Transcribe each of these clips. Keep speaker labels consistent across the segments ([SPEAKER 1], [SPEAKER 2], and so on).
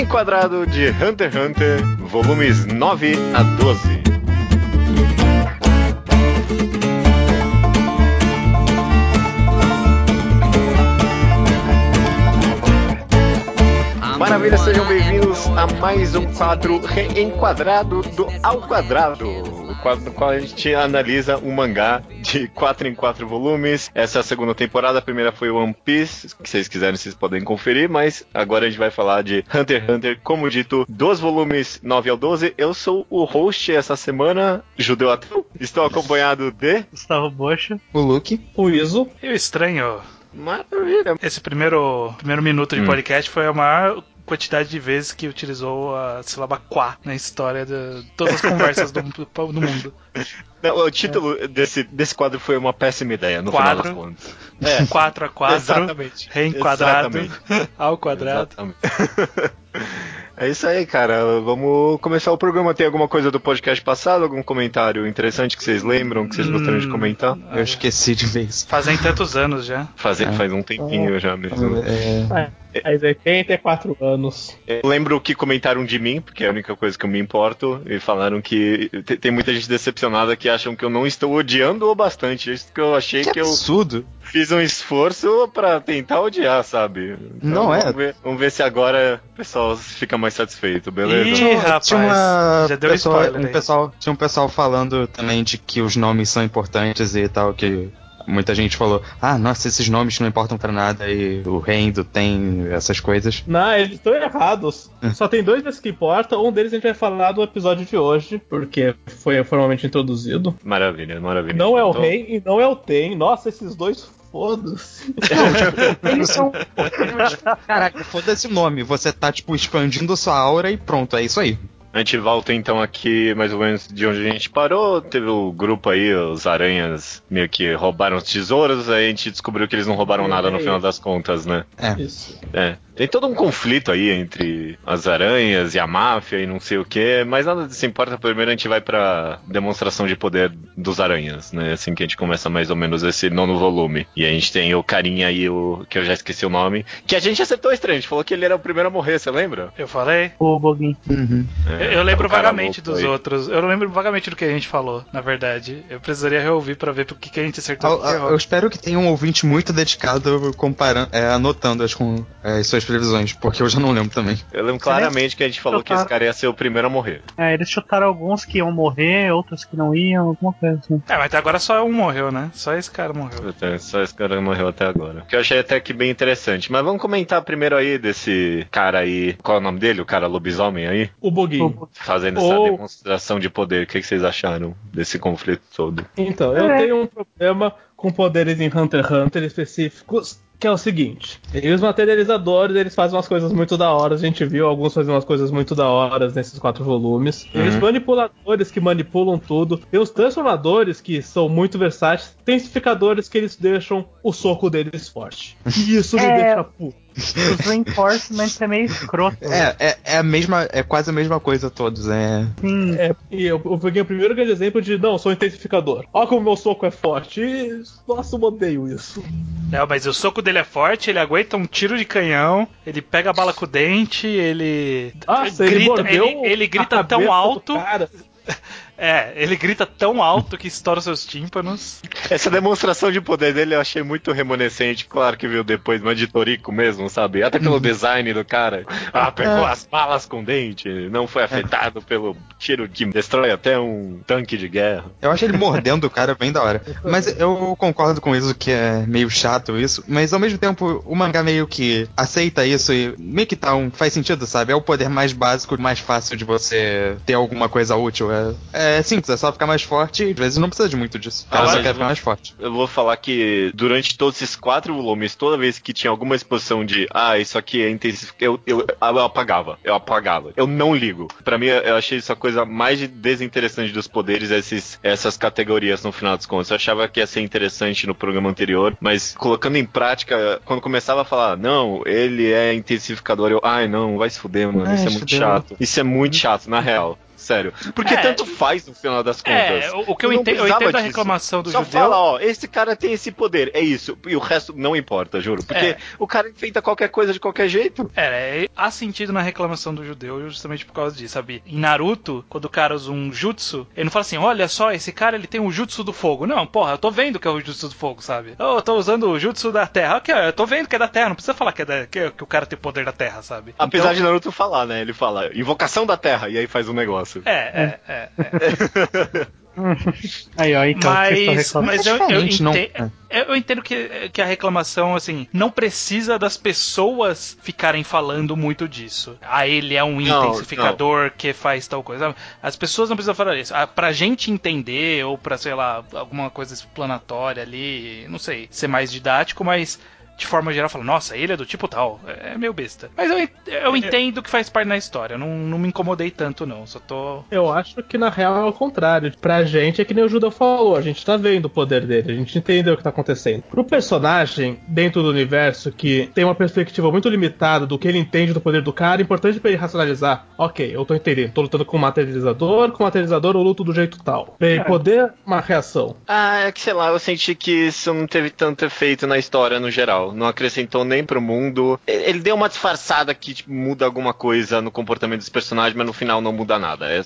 [SPEAKER 1] Enquadrado de Hunter x Hunter, volumes 9 a 12. Maravilha, sejam bem-vindos a mais um quadro reenquadrado do Ao Quadrado, o quadro no qual a gente analisa um mangá de 4 em 4 volumes. Essa é a segunda temporada, a primeira foi One Piece, se vocês quiserem vocês podem conferir, mas agora a gente vai falar de Hunter x Hunter, como dito, dos volumes 9 ao 12. Eu sou o host essa semana, Judeu Ateu. Estou acompanhado de
[SPEAKER 2] Gustavo Bocha,
[SPEAKER 3] o Luke,
[SPEAKER 4] o Iso
[SPEAKER 2] e o Estranho.
[SPEAKER 1] Maravilha.
[SPEAKER 2] Esse primeiro, primeiro minuto de
[SPEAKER 1] Hum.
[SPEAKER 2] podcast foi a maior quantidade de vezes que utilizou a sílaba quá na história de todas as conversas do, do mundo.
[SPEAKER 1] Não, o título desse, desse quadro foi uma péssima ideia, no
[SPEAKER 2] Quadro.
[SPEAKER 1] final das contas. É,
[SPEAKER 2] 4 a 4
[SPEAKER 1] exatamente.
[SPEAKER 2] reenquadrado
[SPEAKER 1] Exatamente.
[SPEAKER 2] ao quadrado.
[SPEAKER 1] Exatamente. É isso aí, cara. Vamos começar o programa. Tem alguma coisa do podcast passado? Algum comentário interessante que vocês lembram, que vocês gostariam de
[SPEAKER 2] Hum.
[SPEAKER 1] comentar?
[SPEAKER 3] eu esqueci de vez.
[SPEAKER 2] Fazem tantos anos já.
[SPEAKER 1] Faz,
[SPEAKER 3] É.
[SPEAKER 1] faz um tempinho já mesmo.
[SPEAKER 3] É,
[SPEAKER 4] faz 84 anos.
[SPEAKER 1] Eu lembro que comentaram de mim, porque é a única coisa que eu me importo, e falaram que te- tem muita gente decepcionada que acham que eu não estou odiando-o bastante. Isso que eu achei
[SPEAKER 3] que
[SPEAKER 1] que eu
[SPEAKER 3] absurdo.
[SPEAKER 1] Fiz um esforço pra tentar odiar, sabe?
[SPEAKER 3] Não é.
[SPEAKER 1] Vamos ver, vamos ver se agora o pessoal fica mais satisfeito, beleza?
[SPEAKER 2] Ih, rapaz,
[SPEAKER 3] tinha uma
[SPEAKER 2] já deu
[SPEAKER 3] pessoa,
[SPEAKER 2] spoiler
[SPEAKER 3] um
[SPEAKER 2] aí.
[SPEAKER 3] pessoal, tinha um pessoal falando também de que os nomes são importantes e tal, que muita gente falou, ah, nossa, esses nomes não importam pra nada e o Rendo tem essas coisas.
[SPEAKER 4] Não, eles estão errados. Só tem dois desses que importam. Um deles a gente vai falar do episódio de hoje, porque foi formalmente introduzido.
[SPEAKER 1] Maravilha, maravilha.
[SPEAKER 4] Não é o
[SPEAKER 1] Então,
[SPEAKER 4] rei e não é o Tem. Nossa, esses dois foda-se.
[SPEAKER 3] Eles são. Caraca, foda-se o nome. Você tá, tipo, expandindo sua aura e pronto, é isso aí.
[SPEAKER 1] A gente volta então aqui mais ou menos de onde a gente parou. Teve o grupo aí, os aranhas meio que roubaram os tesouros, aí a gente descobriu que eles não roubaram nada no final das contas, né?
[SPEAKER 3] É.
[SPEAKER 4] Isso.
[SPEAKER 1] É. Tem todo um conflito aí entre as aranhas e a máfia e não sei o que, mas nada disso importa. Primeiro a gente vai pra demonstração de poder dos aranhas, né? Assim que a gente começa mais ou menos esse nono volume. E a gente tem o carinha aí, o que eu já esqueci o nome, que a gente acertou estranho. A gente falou que ele era o primeiro a morrer, você lembra?
[SPEAKER 2] Eu falei?
[SPEAKER 4] O Boguinho.
[SPEAKER 3] Uhum.
[SPEAKER 1] É,
[SPEAKER 2] Eu, eu lembro
[SPEAKER 1] cara
[SPEAKER 2] vagamente dos
[SPEAKER 1] aí.
[SPEAKER 2] outros. Eu lembro vagamente do que a gente falou, na verdade. Eu precisaria reouvir pra ver por que a gente acertou.
[SPEAKER 3] Eu,
[SPEAKER 2] e por que
[SPEAKER 3] eu
[SPEAKER 2] errou.
[SPEAKER 3] espero que tenha um ouvinte muito dedicado comparando, é, anotando as, com, é, as previsões, porque eu já não lembro também.
[SPEAKER 1] Eu lembro claramente que a gente falou que esse cara ia ser o primeiro a morrer.
[SPEAKER 5] É, eles chutaram alguns que iam morrer, outros que não iam, alguma coisa assim.
[SPEAKER 2] É, mas até agora só um morreu, né? Só esse cara morreu.
[SPEAKER 1] Até- Só esse cara morreu até agora. Que eu achei até que bem interessante. Mas vamos comentar primeiro aí desse cara aí. Qual é o nome dele? O cara lobisomem aí?
[SPEAKER 4] O Boguinho.
[SPEAKER 1] Fazendo essa
[SPEAKER 4] Ou-
[SPEAKER 1] demonstração de poder. O que que vocês acharam desse conflito todo?
[SPEAKER 4] Então, eu tenho um problema com poderes em Hunter x Hunter específicos, que é o seguinte. E os materializadores, eles fazem umas coisas muito da hora. A gente viu alguns fazendo umas coisas muito da hora nesses quatro volumes. Tem os manipuladores que manipulam tudo. Tem os transformadores que são muito versáteis. Tem intensificadores que eles deixam o soco deles forte. E isso me
[SPEAKER 5] É.
[SPEAKER 4] deixa puto.
[SPEAKER 5] Os reinforcements é meio escroto.
[SPEAKER 3] É, é, é a mesma, é quase a mesma coisa todos, é.
[SPEAKER 5] Sim.
[SPEAKER 4] É, e eu, eu peguei o primeiro grande exemplo de, não, sou intensificador. Olha como meu soco é forte. E, nossa, eu odeio isso.
[SPEAKER 2] Não, mas o soco dele é forte, ele aguenta um tiro de canhão, ele pega a bala com o dente, ele.
[SPEAKER 4] Nossa, ele,
[SPEAKER 2] grita, ele, ele
[SPEAKER 4] a
[SPEAKER 2] grita tão
[SPEAKER 4] do
[SPEAKER 2] alto. É, ele grita tão alto que estoura os seus tímpanos.
[SPEAKER 1] Essa demonstração de poder dele eu achei muito remanescente. Claro que viu depois, mas de Torico mesmo, sabe? Até pelo design do cara. Ah, pegou as balas com dente. Não foi afetado pelo tiro que destrói até um tanque de guerra.
[SPEAKER 3] Eu acho ele mordendo o cara bem da hora. Mas eu concordo com isso que é meio chato isso. Mas ao mesmo tempo, o mangá meio que aceita isso e meio que tá um. faz sentido, sabe? É o poder mais básico, mais fácil de você ter alguma coisa útil. É, é simples, é só ficar mais forte e às vezes não precisa de muito disso. O cara
[SPEAKER 1] Ah,
[SPEAKER 3] só quer ficar mais forte.
[SPEAKER 1] Eu vou falar que durante todos esses quatro volumes, toda vez que tinha alguma exposição de ah, isso aqui é intensivo, eu, eu, eu apagava, eu apagava. Eu não ligo. Pra mim, eu achei isso a coisa mais de- desinteressante dos poderes, esses, essas categorias no final dos contos. Eu achava que ia ser interessante no programa anterior, mas colocando em prática, quando começava a falar, não, ele é intensificador, eu, ai não, vai se fuder, mano,
[SPEAKER 3] Ai,
[SPEAKER 1] isso é muito chato. Isso é muito chato, na real. Sério. Porque
[SPEAKER 2] É.
[SPEAKER 1] tanto faz no final das contas.
[SPEAKER 2] É, o, que eu, entendo, eu entendo a reclamação do
[SPEAKER 1] Só
[SPEAKER 2] judeu.
[SPEAKER 1] fala, ó, esse cara tem esse poder, é isso. E o resto não importa, juro. Porque
[SPEAKER 2] É.
[SPEAKER 1] o cara enfeita qualquer coisa de qualquer jeito.
[SPEAKER 2] É, é, há sentido na reclamação do judeu justamente por causa disso, sabe? Em Naruto, quando o cara usa um jutsu, ele não fala assim, olha só, esse cara ele tem o jutsu do fogo. Não, porra, eu tô vendo que é o jutsu do fogo, sabe? Eu tô usando o jutsu da terra. Ok, eu tô vendo que é da terra, não precisa falar que, é da- que, que o cara tem poder da terra, sabe?
[SPEAKER 1] Apesar
[SPEAKER 2] Então-
[SPEAKER 1] de Naruto falar, né? Ele fala, invocação da terra, e aí faz um negócio.
[SPEAKER 2] É, é, é. é.
[SPEAKER 5] Aí, ó, então,
[SPEAKER 2] Mas, mas eu, eu,
[SPEAKER 3] diferente, não-
[SPEAKER 2] ente- eu entendo que, que a reclamação, assim, não precisa das pessoas ficarem falando muito disso. Ah, ele é um
[SPEAKER 1] Não,
[SPEAKER 2] intensificador que faz tal coisa. As pessoas não precisam falar isso. Ah, pra gente entender, ou pra, sei lá, alguma coisa explanatória ali, não sei, ser mais didático, mas. De forma geral, fala, nossa, ele é do tipo tal. É meio besta. Mas eu, eu entendo que faz parte da história. Não, não me incomodei tanto, não. Só tô.
[SPEAKER 4] Eu acho que na real é o contrário. Pra gente é que nem o Judeu falou, a gente tá vendo o poder dele, a gente entendeu o que tá acontecendo. Pro personagem, dentro do universo, que tem uma perspectiva muito limitada do que ele entende do poder do cara, é importante pra ele racionalizar. Ok, eu tô entendendo, tô lutando com o materializador, com o materializador eu luto do jeito tal. Pra ele
[SPEAKER 5] É.
[SPEAKER 4] poder uma reação.
[SPEAKER 1] Ah, é que sei lá, eu senti que isso não teve tanto efeito na história no geral. Não acrescentou nem pro mundo. Ele deu uma disfarçada que tipo, muda alguma coisa no comportamento dos personagens, mas no final não muda nada. É-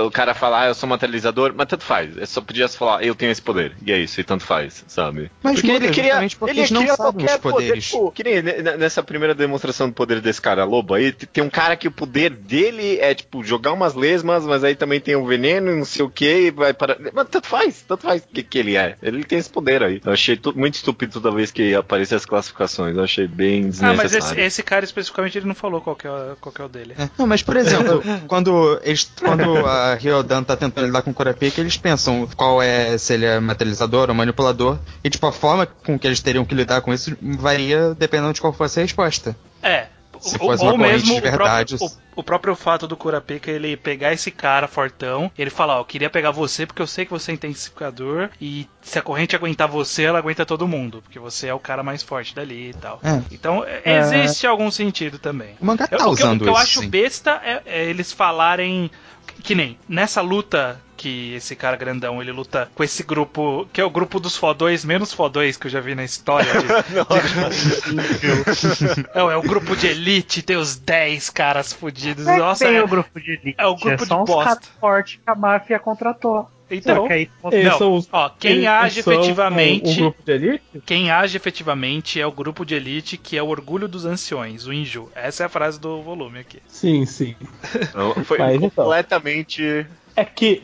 [SPEAKER 1] o cara fala, ah, eu sou materializador, mas tanto faz. É só podia falar, eu tenho esse poder. E é isso, e tanto faz, sabe?
[SPEAKER 3] Mas
[SPEAKER 1] porque
[SPEAKER 3] muda,
[SPEAKER 1] ele queria,
[SPEAKER 3] porque
[SPEAKER 1] ele
[SPEAKER 3] não
[SPEAKER 1] queria qualquer. Poder, tipo, que nem ne- nessa primeira demonstração do poder desse cara lobo aí, tem um cara que o poder dele é, tipo, jogar umas lesmas, mas aí também tem um veneno não sei o que, e vai para. Mas tanto faz, tanto faz o que, que ele é. Ele tem esse poder aí. Eu achei muito estúpido toda vez que aparecia as classificações. Eu achei bem
[SPEAKER 2] Ah,
[SPEAKER 1] desnecessário.
[SPEAKER 2] mas esse, esse cara especificamente ele não falou qual que é, o- qual que é o dele.
[SPEAKER 3] É. Não, mas por exemplo, quando, eles, quando a Ryodan tá tentando lidar com o Kurapika, eles pensam qual é, se ele é materializador ou manipulador, e tipo, a forma com que eles teriam que lidar com isso varia dependendo de qual fosse a resposta.
[SPEAKER 2] É.
[SPEAKER 3] Se
[SPEAKER 2] ou- ou mesmo
[SPEAKER 3] de
[SPEAKER 2] o
[SPEAKER 3] verdade,
[SPEAKER 2] próprio, o, o próprio fato do Kurapika ele pegar esse cara fortão, ele falar, ó, eu queria pegar você porque eu sei que você é intensificador e se a corrente aguentar você, ela aguenta todo mundo, porque você é o cara mais forte dali e tal.
[SPEAKER 3] É.
[SPEAKER 2] Então, é, existe algum sentido também.
[SPEAKER 3] O mangá tá
[SPEAKER 2] Eu- o que, eu-
[SPEAKER 3] usando
[SPEAKER 2] o que eu
[SPEAKER 3] isso,
[SPEAKER 2] acho
[SPEAKER 3] sim.
[SPEAKER 2] besta é, é eles falarem que nem nessa luta que esse cara grandão ele luta com esse grupo que é o grupo dos fodões menos fodões que eu já vi na história de, é, é o grupo de elite tem os 10 caras fodidos
[SPEAKER 5] Não é
[SPEAKER 2] nossa é,
[SPEAKER 5] o grupo de elite.
[SPEAKER 2] é o grupo
[SPEAKER 5] só
[SPEAKER 2] de bosta.
[SPEAKER 5] caras fortes que a máfia contratou.
[SPEAKER 2] então
[SPEAKER 5] Só que aí,
[SPEAKER 4] Eles
[SPEAKER 2] não,
[SPEAKER 4] são
[SPEAKER 2] ó, quem age efetivamente
[SPEAKER 4] Um, um grupo de elite?
[SPEAKER 2] quem age efetivamente é o grupo de elite que é o orgulho dos anciões, o Inju. Essa é a frase do volume aqui.
[SPEAKER 4] Sim, sim.
[SPEAKER 1] Não, Foi
[SPEAKER 4] Mas então.
[SPEAKER 1] completamente.
[SPEAKER 4] É que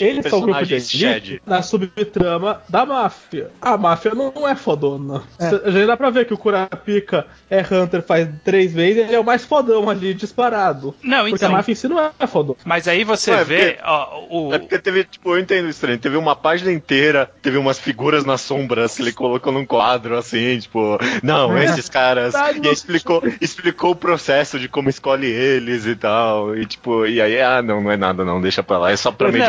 [SPEAKER 4] eles são o grupo de
[SPEAKER 1] Personagens
[SPEAKER 4] elite na subtrama da máfia. A máfia não é fodona. Cê- Já dá pra ver que o Kurapika é Hunter faz três vezes e ele é o mais fodão ali, disparado.
[SPEAKER 2] Não,
[SPEAKER 4] Porque
[SPEAKER 2] então.
[SPEAKER 4] a máfia em si não é fodona.
[SPEAKER 2] Mas aí você
[SPEAKER 1] Não, é
[SPEAKER 2] vê,
[SPEAKER 1] porque-
[SPEAKER 2] ó, o,
[SPEAKER 1] É porque teve, tipo, eu entendo estranho. Teve uma página inteira, teve umas figuras nas sombras que ele colocou num quadro, assim, tipo, não,
[SPEAKER 4] É.
[SPEAKER 1] esses caras.
[SPEAKER 4] Tá
[SPEAKER 1] E explicou, explicou o processo de como escolhe eles e tal. E tipo, e aí, ah, não, não é nada, não, deixa pra lá, é só pra medir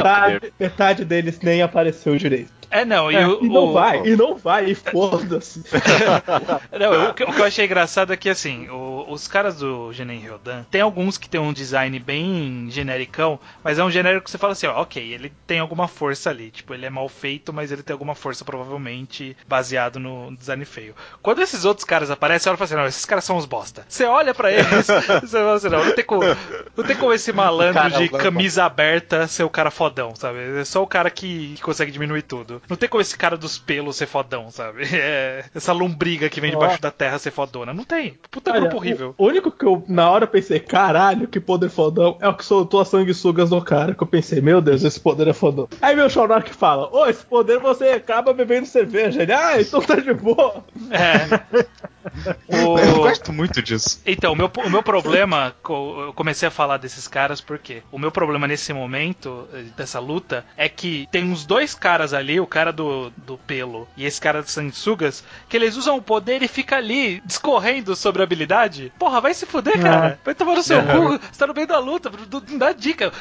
[SPEAKER 4] Metade, deles nem apareceu direito.
[SPEAKER 2] É, não, e,
[SPEAKER 4] É,
[SPEAKER 2] o,
[SPEAKER 4] e não
[SPEAKER 2] o-
[SPEAKER 4] vai, e não vai, e foda-se.
[SPEAKER 2] Não, o, que, o que eu achei engraçado é que, assim, os caras do Genen Ryodan, tem alguns que tem um design bem genericão, mas é um genérico que você fala assim, ó, ok, ele tem alguma força ali. Tipo, ele é mal feito, mas ele tem alguma força, provavelmente, baseado no design feio. Quando esses outros caras aparecem, você olha e fala assim, não, esses caras são os bosta. Você olha pra eles, você fala assim, não, não tem como, não tem como esse malandro
[SPEAKER 1] Cara,
[SPEAKER 2] de camisa aberta ser o cara fodão, sabe? É só o cara que, que consegue diminuir tudo. Não tem como esse cara dos pelos ser fodão, sabe? É, essa lombriga que vem debaixo da terra ser fodona. Não tem. Puta
[SPEAKER 4] Olha,
[SPEAKER 2] grupo horrível.
[SPEAKER 4] O único que eu, na hora, pensei, caralho, que poder fodão, é o que soltou as sanguessugas no cara. Que eu pensei, meu Deus, esse poder é fodão. Aí meu Shonak fala, ô, esse poder você acaba bebendo cerveja. Ele, ah, então tá de boa.
[SPEAKER 2] É.
[SPEAKER 3] Eu
[SPEAKER 2] O...
[SPEAKER 3] gosto muito disso.
[SPEAKER 2] Então, o meu, o meu problema, eu comecei a falar desses caras porque o meu problema nesse momento, eh, dessa luta, é que tem uns dois caras ali, o cara do, do pelo e esse cara do sanguessugas, que eles usam o poder e fica ali discorrendo sobre a habilidade. Porra, vai se fuder, cara. Vai tomar no seu cu. Você tá no meio da luta, não dá dica.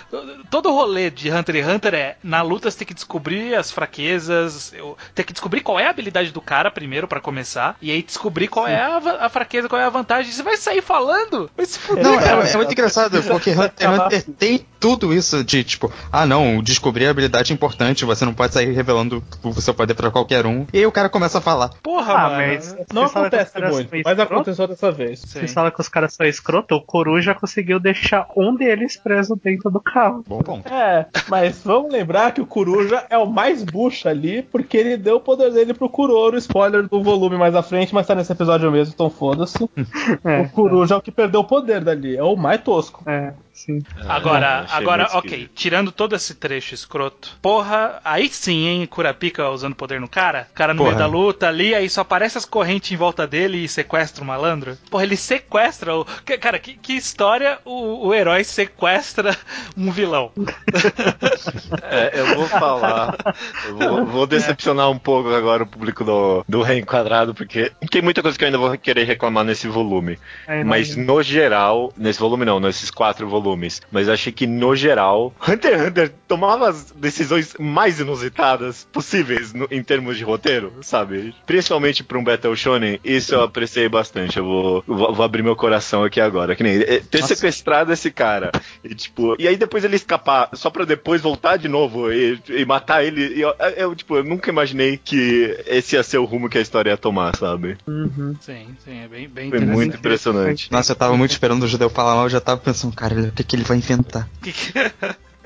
[SPEAKER 2] Todo o rolê de Hunter x Hunter é, na luta você tem que descobrir as fraquezas, tem que descobrir qual é a habilidade do cara primeiro pra começar, e aí descobrir qual é a a, va- a fraqueza, qual é a vantagem. Você vai sair falando? Vai se fuder.
[SPEAKER 3] Não, é, é muito engraçado, porque Hunter x Hunter tem tudo isso de tipo, ah não, descobrir a habilidade é importante, você não pode sair revelando o seu poder pra qualquer um. E aí o cara começa a falar.
[SPEAKER 2] Porra,
[SPEAKER 5] Ah,
[SPEAKER 2] mano.
[SPEAKER 5] mas
[SPEAKER 4] Não
[SPEAKER 5] Você fala
[SPEAKER 4] acontece muito, mas
[SPEAKER 5] escroto?
[SPEAKER 4] aconteceu dessa vez.
[SPEAKER 2] Sim.
[SPEAKER 5] Vocês falam que os caras são escroto, o Coruja conseguiu deixar um deles preso dentro do carro.
[SPEAKER 3] Bom ponto.
[SPEAKER 4] É, mas vamos lembrar que o Coruja é o mais bucha ali, porque ele deu o poder dele pro Kuroro, spoiler do volume mais à frente, mas tá nesse episódio mesmo, então foda-se.
[SPEAKER 5] É,
[SPEAKER 4] o Coruja é o que perdeu o poder dali, é o mais tosco.
[SPEAKER 5] É, sim.
[SPEAKER 2] Agora,
[SPEAKER 1] achei
[SPEAKER 2] agora, ok, tirando todo esse trecho escroto, porra, aí sim, hein, Kurapika usando poder no cara, o cara no
[SPEAKER 3] Porra.
[SPEAKER 2] meio da luta ali, aí só aparece as correntes em volta dele e sequestra o malandro. Porra, ele sequestra o. Cara, que, que história o, o herói sequestra um vilão?
[SPEAKER 1] É, eu vou falar. Eu vou, vou decepcionar um pouco agora o público do, do Reenquadrado, porque tem muita coisa que eu ainda vou querer reclamar nesse volume.
[SPEAKER 5] É,
[SPEAKER 1] Mas no geral, nesse volume não, nesses quatro volumes. Mas achei que no geral, Hunter x Hunter tomava as decisões mais inusitadas possíveis no- em termos de roteiro, sabe? Principalmente pra um Battle Shonen, isso eu apreciei bastante. Eu vou, vou, vou abrir meu coração aqui agora. Que nem eh, ter
[SPEAKER 3] Nossa.
[SPEAKER 1] sequestrado esse cara. E, tipo, e aí depois ele escapar, só pra depois voltar de novo e, e matar ele. E eu, eu, tipo, eu nunca imaginei que esse ia ser o rumo que a história ia tomar, sabe?
[SPEAKER 5] Uhum.
[SPEAKER 2] Sim, sim, é bem, bem
[SPEAKER 1] Foi
[SPEAKER 2] interessante.
[SPEAKER 1] muito impressionante.
[SPEAKER 3] Nossa, eu tava muito esperando o judeu falar mal, eu já tava pensando, cara, o que, que ele vai inventar?
[SPEAKER 2] Que que-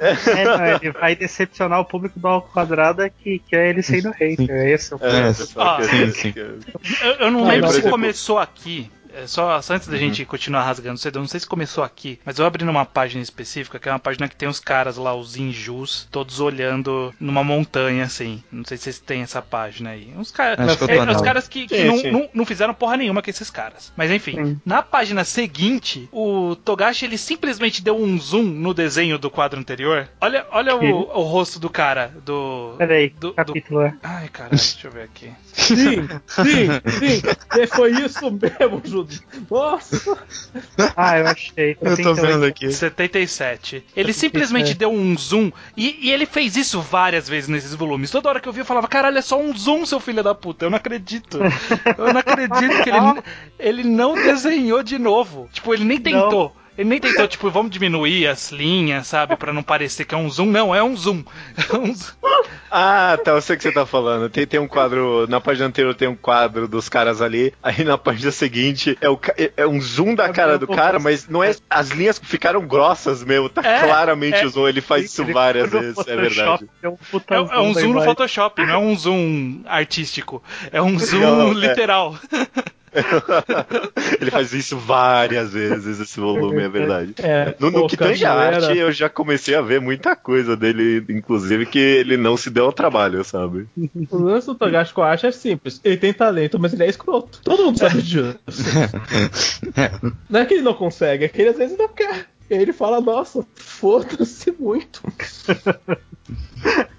[SPEAKER 5] É, não, ele vai decepcionar o público do Ao Quadrado que quer ele sendo hater. É esse o
[SPEAKER 1] É,
[SPEAKER 3] É,
[SPEAKER 1] pessoal,
[SPEAKER 2] ah,
[SPEAKER 1] que-
[SPEAKER 3] sim, sim.
[SPEAKER 1] que-
[SPEAKER 2] Eu, eu não lembro
[SPEAKER 4] por
[SPEAKER 2] se
[SPEAKER 1] exemplo-
[SPEAKER 2] começou aqui. É, Só, só antes da gente continuar rasgando cedo, eu não sei se começou aqui, mas eu abri numa página específica, que é uma página que tem os caras lá, os Injus, todos olhando numa montanha, assim. Não sei se vocês têm essa página aí. Uns caras. É, os caras que, que
[SPEAKER 1] Sim,
[SPEAKER 2] não,
[SPEAKER 1] sim.
[SPEAKER 2] não- não fizeram porra nenhuma com esses caras. Mas enfim,
[SPEAKER 5] Sim.
[SPEAKER 2] na página seguinte, o Togashi ele simplesmente deu um zoom no desenho do quadro anterior. Olha, olha o, o rosto do cara, do.
[SPEAKER 5] Peraí,
[SPEAKER 2] do, do-
[SPEAKER 5] capítulo é.
[SPEAKER 2] Ai, caralho, deixa eu ver aqui.
[SPEAKER 4] Sim, sim, sim. E foi isso mesmo, Nossa.
[SPEAKER 5] Ah, eu achei.
[SPEAKER 3] Eu tô
[SPEAKER 5] 78.
[SPEAKER 3] vendo aqui.
[SPEAKER 2] 77. Ele simplesmente deu um zoom e, e ele fez isso várias vezes nesses volumes. Toda hora que eu via eu falava, caralho, é só um zoom, seu filho da puta. Eu não acredito. Eu não acredito que ele, ele não desenhou de novo. Tipo, ele nem tentou. Ele nem tentou, tipo, vamos diminuir as linhas, sabe? Pra não parecer que é um zoom. Não, é um zoom. É um zoom.
[SPEAKER 1] Ah, tá, eu sei o que você tá falando. Tem, tem um quadro, na página anterior tem um quadro dos caras ali, aí na página seguinte é, o, é- é um zoom da cara do cara, mas não é. As linhas ficaram grossas mesmo, tá
[SPEAKER 2] É,
[SPEAKER 1] claramente
[SPEAKER 2] é.
[SPEAKER 1] o zoom, ele faz isso várias vezes, é verdade.
[SPEAKER 5] É um, puta
[SPEAKER 2] É, é um zoom no. Photoshop, não é um zoom artístico. É um zoom
[SPEAKER 1] Não, é.
[SPEAKER 2] literal.
[SPEAKER 1] ele faz isso várias vezes, esse volume, é verdade.
[SPEAKER 4] É,
[SPEAKER 1] No, no
[SPEAKER 4] pô,
[SPEAKER 1] que tange a arte, eu já comecei a ver muita coisa dele, inclusive, que ele não se deu ao trabalho, sabe?
[SPEAKER 4] O lance do Togashi que eu acho é simples. Ele tem talento, mas ele é escroto. Todo mundo sabe disso. Não é que ele não consegue, é que ele às vezes não quer. E aí ele fala, nossa, foda-se muito.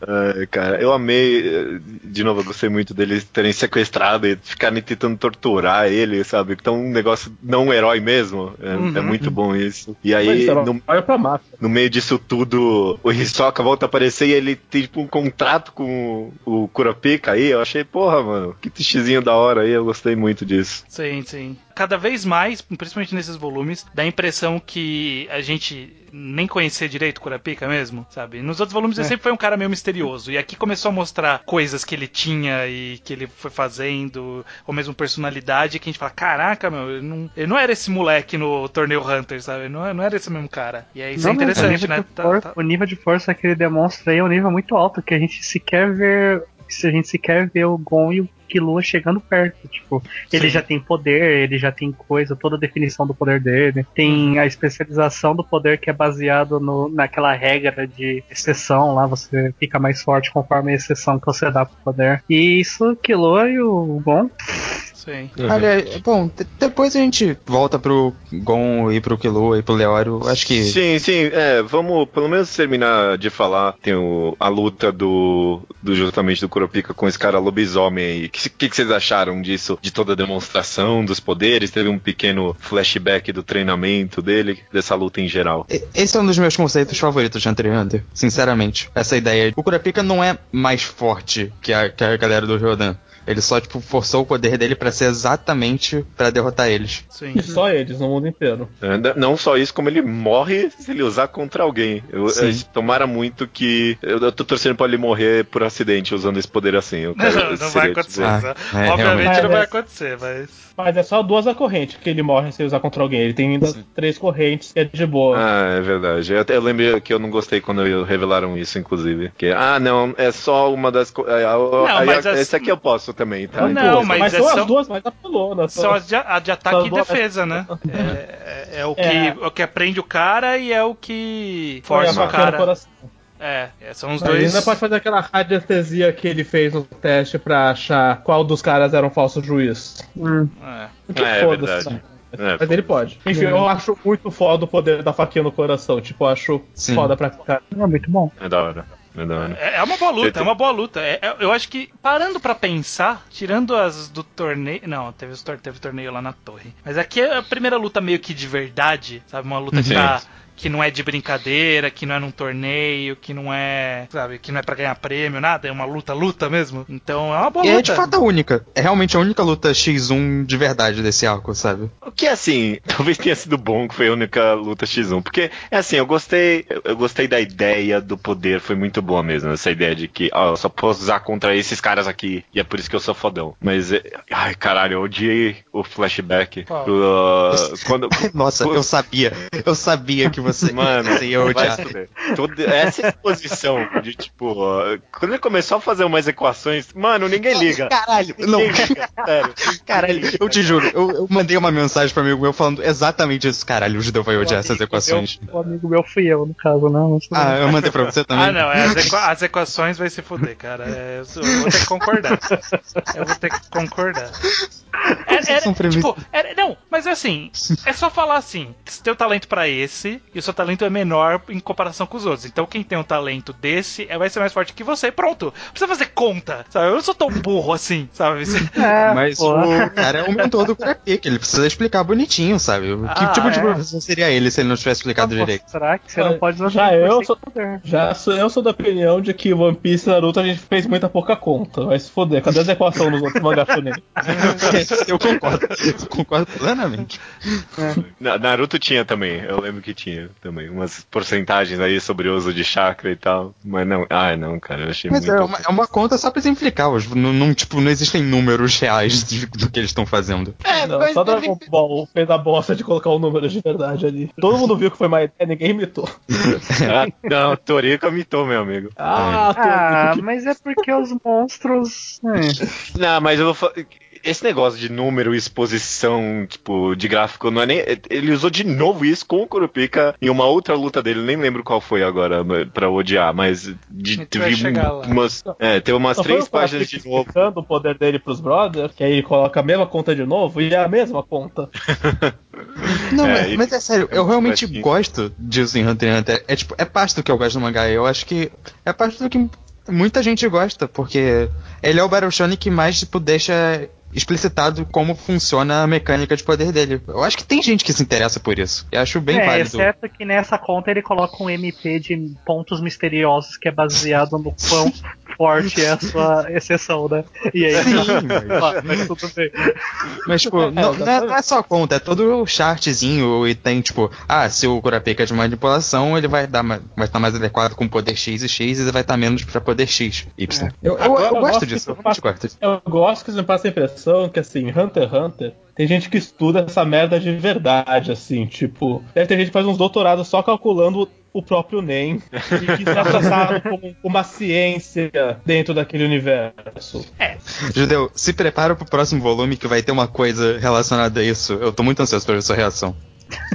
[SPEAKER 1] Ai, cara, eu amei. eh, De novo, eu gostei muito deles terem sequestrado e ficarem tentando torturar ele, sabe? Então, um negócio não um herói mesmo. É,
[SPEAKER 2] Uhum.
[SPEAKER 1] é muito bom isso. E
[SPEAKER 4] Mas
[SPEAKER 1] aí,
[SPEAKER 4] é
[SPEAKER 1] no,
[SPEAKER 4] olha pra máfia.
[SPEAKER 1] no meio disso tudo, o Hisoka volta a aparecer e ele tem tipo um contrato com o, o Kurapika aí. Eu achei, porra, mano, que testezinho da hora aí. Eu gostei muito disso.
[SPEAKER 2] Sim, sim. Cada vez mais, principalmente nesses volumes, dá a impressão que a gente nem conhecia direito o Kurapika mesmo, sabe? Nos outros volumes ele sempre foi um cara meio misterioso. E aqui começou a mostrar coisas que ele tinha e que ele foi fazendo, ou mesmo personalidade, que a gente fala, caraca, meu, ele não, ele não era esse moleque no torneio Hunter, sabe? Não, não era esse mesmo cara. E aí isso é
[SPEAKER 5] Não, mas o
[SPEAKER 2] interessante, né?
[SPEAKER 5] de
[SPEAKER 2] Tá- tá-
[SPEAKER 5] O nível de força que ele demonstra aí é um nível muito alto, que a gente sequer vê. Se a gente sequer vê o Gon e o Killua chegando perto. Tipo, ele
[SPEAKER 2] Sim.
[SPEAKER 5] já tem poder, ele já tem coisa, toda a definição do poder dele. Tem a especialização do poder que é baseado no, naquela regra de exceção lá, você fica mais forte conforme a exceção que você dá pro poder. E isso, Killua e o Gon.
[SPEAKER 2] Sim.
[SPEAKER 3] Olha, bom, de- depois a gente volta pro Gon e pro Killua e pro Leório. Acho que.
[SPEAKER 1] Sim, sim, é, vamos pelo menos terminar de falar. Tem o, a luta do, do justamente do Kurapika com esse cara lobisomem aí. O que, que, que vocês acharam disso? De toda a demonstração dos poderes? Teve um pequeno flashback do treinamento dele, dessa luta em geral.
[SPEAKER 3] Esse é um dos meus conceitos favoritos de Hunter x Hunter, sinceramente. Essa ideia. O Kurapika não é mais forte que a, que a galera do Ryodan. Ele só, tipo, forçou o poder dele pra pra ser exatamente pra derrotar eles.
[SPEAKER 2] Sim.
[SPEAKER 4] E só eles no mundo inteiro.
[SPEAKER 1] É, Não só isso, como ele morre se ele usar contra alguém. Eu,
[SPEAKER 3] Sim.
[SPEAKER 1] eu- tomara muito que. Eu, eu tô torcendo pra ele morrer por acidente usando esse poder assim. Eu quero-
[SPEAKER 2] Não, não
[SPEAKER 1] seria,
[SPEAKER 2] vai
[SPEAKER 1] tipo,
[SPEAKER 2] acontecer.
[SPEAKER 3] Ah,
[SPEAKER 2] né?
[SPEAKER 3] é,
[SPEAKER 2] Obviamente
[SPEAKER 4] realmente.
[SPEAKER 2] não vai
[SPEAKER 4] É,
[SPEAKER 2] acontecer, mas.
[SPEAKER 4] Mas é só duas a corrente que ele morre se usar contra alguém. Ele tem ainda três correntes que é de boa.
[SPEAKER 1] Ah, é verdade. Eu, eu lembro que eu não gostei quando revelaram isso, inclusive. Que, ah, não, é só uma das. é, Não,
[SPEAKER 2] mas as-
[SPEAKER 1] Esse aqui eu posso também, tá?
[SPEAKER 2] Não, mas
[SPEAKER 4] mas
[SPEAKER 2] é
[SPEAKER 4] são
[SPEAKER 2] só-
[SPEAKER 4] as duas mais apelonas.
[SPEAKER 2] São as de, a de ataque e defesa, né? É, é- é o, que,
[SPEAKER 4] É.
[SPEAKER 2] o que aprende o cara e é o que força o cara.
[SPEAKER 4] coração.
[SPEAKER 2] É, é, são os
[SPEAKER 4] Mas
[SPEAKER 2] dois.
[SPEAKER 4] ainda pode fazer aquela radiestesia que ele fez no teste pra achar qual dos caras era um falso juiz.
[SPEAKER 2] É.
[SPEAKER 4] Que
[SPEAKER 1] É,
[SPEAKER 4] foda-se,
[SPEAKER 1] verdade.
[SPEAKER 4] né?
[SPEAKER 1] É,
[SPEAKER 4] Mas ele pode. Enfim, eu acho muito foda o poder da faquinha no coração. Tipo, eu acho
[SPEAKER 3] Sim.
[SPEAKER 4] foda pra cara.
[SPEAKER 5] É muito bom.
[SPEAKER 1] É da hora. É hora.
[SPEAKER 2] É é uma boa luta, é uma boa luta. É- é- eu acho que, parando pra pensar, tirando as do torneio. Não, teve, teve torneio lá na torre. Mas aqui é a primeira luta meio que de verdade, sabe? Uma luta que,
[SPEAKER 1] Sim.
[SPEAKER 2] tá, que não é de brincadeira, que não é num torneio, que não é. Sabe? Que não é pra ganhar prêmio, nada. É uma luta-luta mesmo. Então é uma boa
[SPEAKER 3] E é
[SPEAKER 2] luta.
[SPEAKER 3] de fato a única. É realmente a única luta X1 de verdade desse arco, sabe?
[SPEAKER 1] O que assim, talvez tenha sido bom que foi a única luta X1, porque é assim, eu gostei, eu- gostei da ideia do poder, foi muito boa mesmo, essa ideia de que, ó, eu só posso usar contra esses caras aqui, e é por isso que eu sou fodão. Mas, é- ai, caralho, eu odiei o flashback.
[SPEAKER 2] Qual?
[SPEAKER 1] Uh, quando,
[SPEAKER 3] Nossa, eu sabia. Eu sabia que você,
[SPEAKER 1] Mano,
[SPEAKER 3] você ia odiar.
[SPEAKER 1] se. Toda essa exposição de tipo, ó, quando ele começou a fazer umas equações, mano, ninguém liga.
[SPEAKER 3] Caralho, não.
[SPEAKER 1] Ninguém liga, sério.
[SPEAKER 3] Caralho, eu te juro, eu, eu mandei uma mensagem um amigo meu falando exatamente isso. Caralho, o judeu vai odiar essas equações.
[SPEAKER 5] O amigo meu fui eu, no caso, não. não
[SPEAKER 3] Ah, eu mandei pra você também.
[SPEAKER 2] Ah, não, é, as, equa- as equações vai se fuder, cara. É, eu eu vou ter que concordar. Eu vou ter que concordar. É,
[SPEAKER 3] Vocês são
[SPEAKER 2] tipo, é- não, mas assim, é só falar assim: você tem o talento pra esse e o seu talento é menor em comparação com os outros. Então quem tem um talento desse é, vai ser mais forte que você. Pronto. Precisa fazer conta, sabe? Eu não sou tão burro assim, sabe?
[SPEAKER 5] É,
[SPEAKER 3] Mas
[SPEAKER 5] pô.
[SPEAKER 3] o cara é o mentor do Kurapika, ele precisa explicar bonitinho, sabe? Que
[SPEAKER 2] Ah,
[SPEAKER 3] tipo de
[SPEAKER 5] é.
[SPEAKER 3] professor seria ele se ele não tivesse explicado
[SPEAKER 5] Pô,
[SPEAKER 3] direito?
[SPEAKER 5] Será que você não pode usar
[SPEAKER 4] Já
[SPEAKER 5] 100%
[SPEAKER 4] eu sou-
[SPEAKER 5] poder?
[SPEAKER 4] Já sou, eu sou da opinião de que One Piece e Naruto a gente fez muita pouca conta. Vai se foder. Cadê as equações nos outros mangá shonen?
[SPEAKER 3] eu concordo, eu concordo plenamente.
[SPEAKER 1] Na- Naruto tinha também, eu lembro que tinha também, umas porcentagens aí sobre o uso de chakra e tal. Mas não, ah, não, cara, eu achei
[SPEAKER 3] Mas
[SPEAKER 1] muito.
[SPEAKER 3] é uma, é uma conta só pra exemplificar, não, não, tipo, não existem números reais de- do que eles estão fazendo.
[SPEAKER 4] Não, só Dragon Ball fez a bosta de colocar um número de verdade ali. Todo mundo viu que foi uma ideia, ninguém imitou.
[SPEAKER 1] Ah, não, Toriko imitou, meu amigo.
[SPEAKER 4] Ah,
[SPEAKER 5] Ah,
[SPEAKER 4] tô...
[SPEAKER 5] mas é porque os monstros. é.
[SPEAKER 1] Não, mas eu vou falar. Esse negócio de número e exposição, tipo, de gráfico, não é nem. Ele usou de novo isso com o Kurupika em uma outra luta dele, nem lembro qual foi agora pra odiar, mas de,
[SPEAKER 2] gente
[SPEAKER 1] teve
[SPEAKER 2] vai chegar lá.
[SPEAKER 1] umas. É, teve umas
[SPEAKER 4] foi
[SPEAKER 1] três páginas de novo.
[SPEAKER 4] o poder dele pros brothers, que aí ele coloca a mesma conta de novo e é a mesma conta.
[SPEAKER 3] Não,
[SPEAKER 1] É,
[SPEAKER 3] mas, mas é sério, eu
[SPEAKER 1] é
[SPEAKER 3] realmente
[SPEAKER 1] muito
[SPEAKER 3] gosto disso em Hunter x Hunter. É tipo, é parte do que eu gosto do mangá. Eu acho que é parte do que muita gente gosta, porque ele é o Battle Shonen que mais, tipo, deixa explicitado como funciona a mecânica de poder dele. Eu acho que tem gente que se interessa por isso. Eu acho bem
[SPEAKER 5] é,
[SPEAKER 3] válido.
[SPEAKER 5] exceto que nessa conta ele coloca um MP de pontos misteriosos que é baseado no quão forte é a sua exceção, né? E aí,
[SPEAKER 3] Sim,
[SPEAKER 5] Ah, mas tudo bem.
[SPEAKER 3] Mas, tipo, não, não é, não é só a conta, é todo o chartzinho e tem, tipo, ah, se o Kurapika é de manipulação, ele vai dar vai estar mais adequado com poder X e X e vai estar menos pra poder X, Y. Eu, eu,
[SPEAKER 4] Agora
[SPEAKER 3] eu
[SPEAKER 4] eu
[SPEAKER 3] gosto disso, eu realmente gosto.
[SPEAKER 4] Eu gosto que isso me passa a impressão que, assim, Hunter x Hunter, tem gente que estuda essa merda de verdade, assim, tipo. Deve ter gente que faz uns doutorados só calculando o próprio NEM e que isso é tratado como uma ciência dentro daquele universo.
[SPEAKER 3] Judeu, se prepara pro próximo volume que vai ter uma coisa relacionada a isso. Eu tô muito ansioso pra ver sua reação.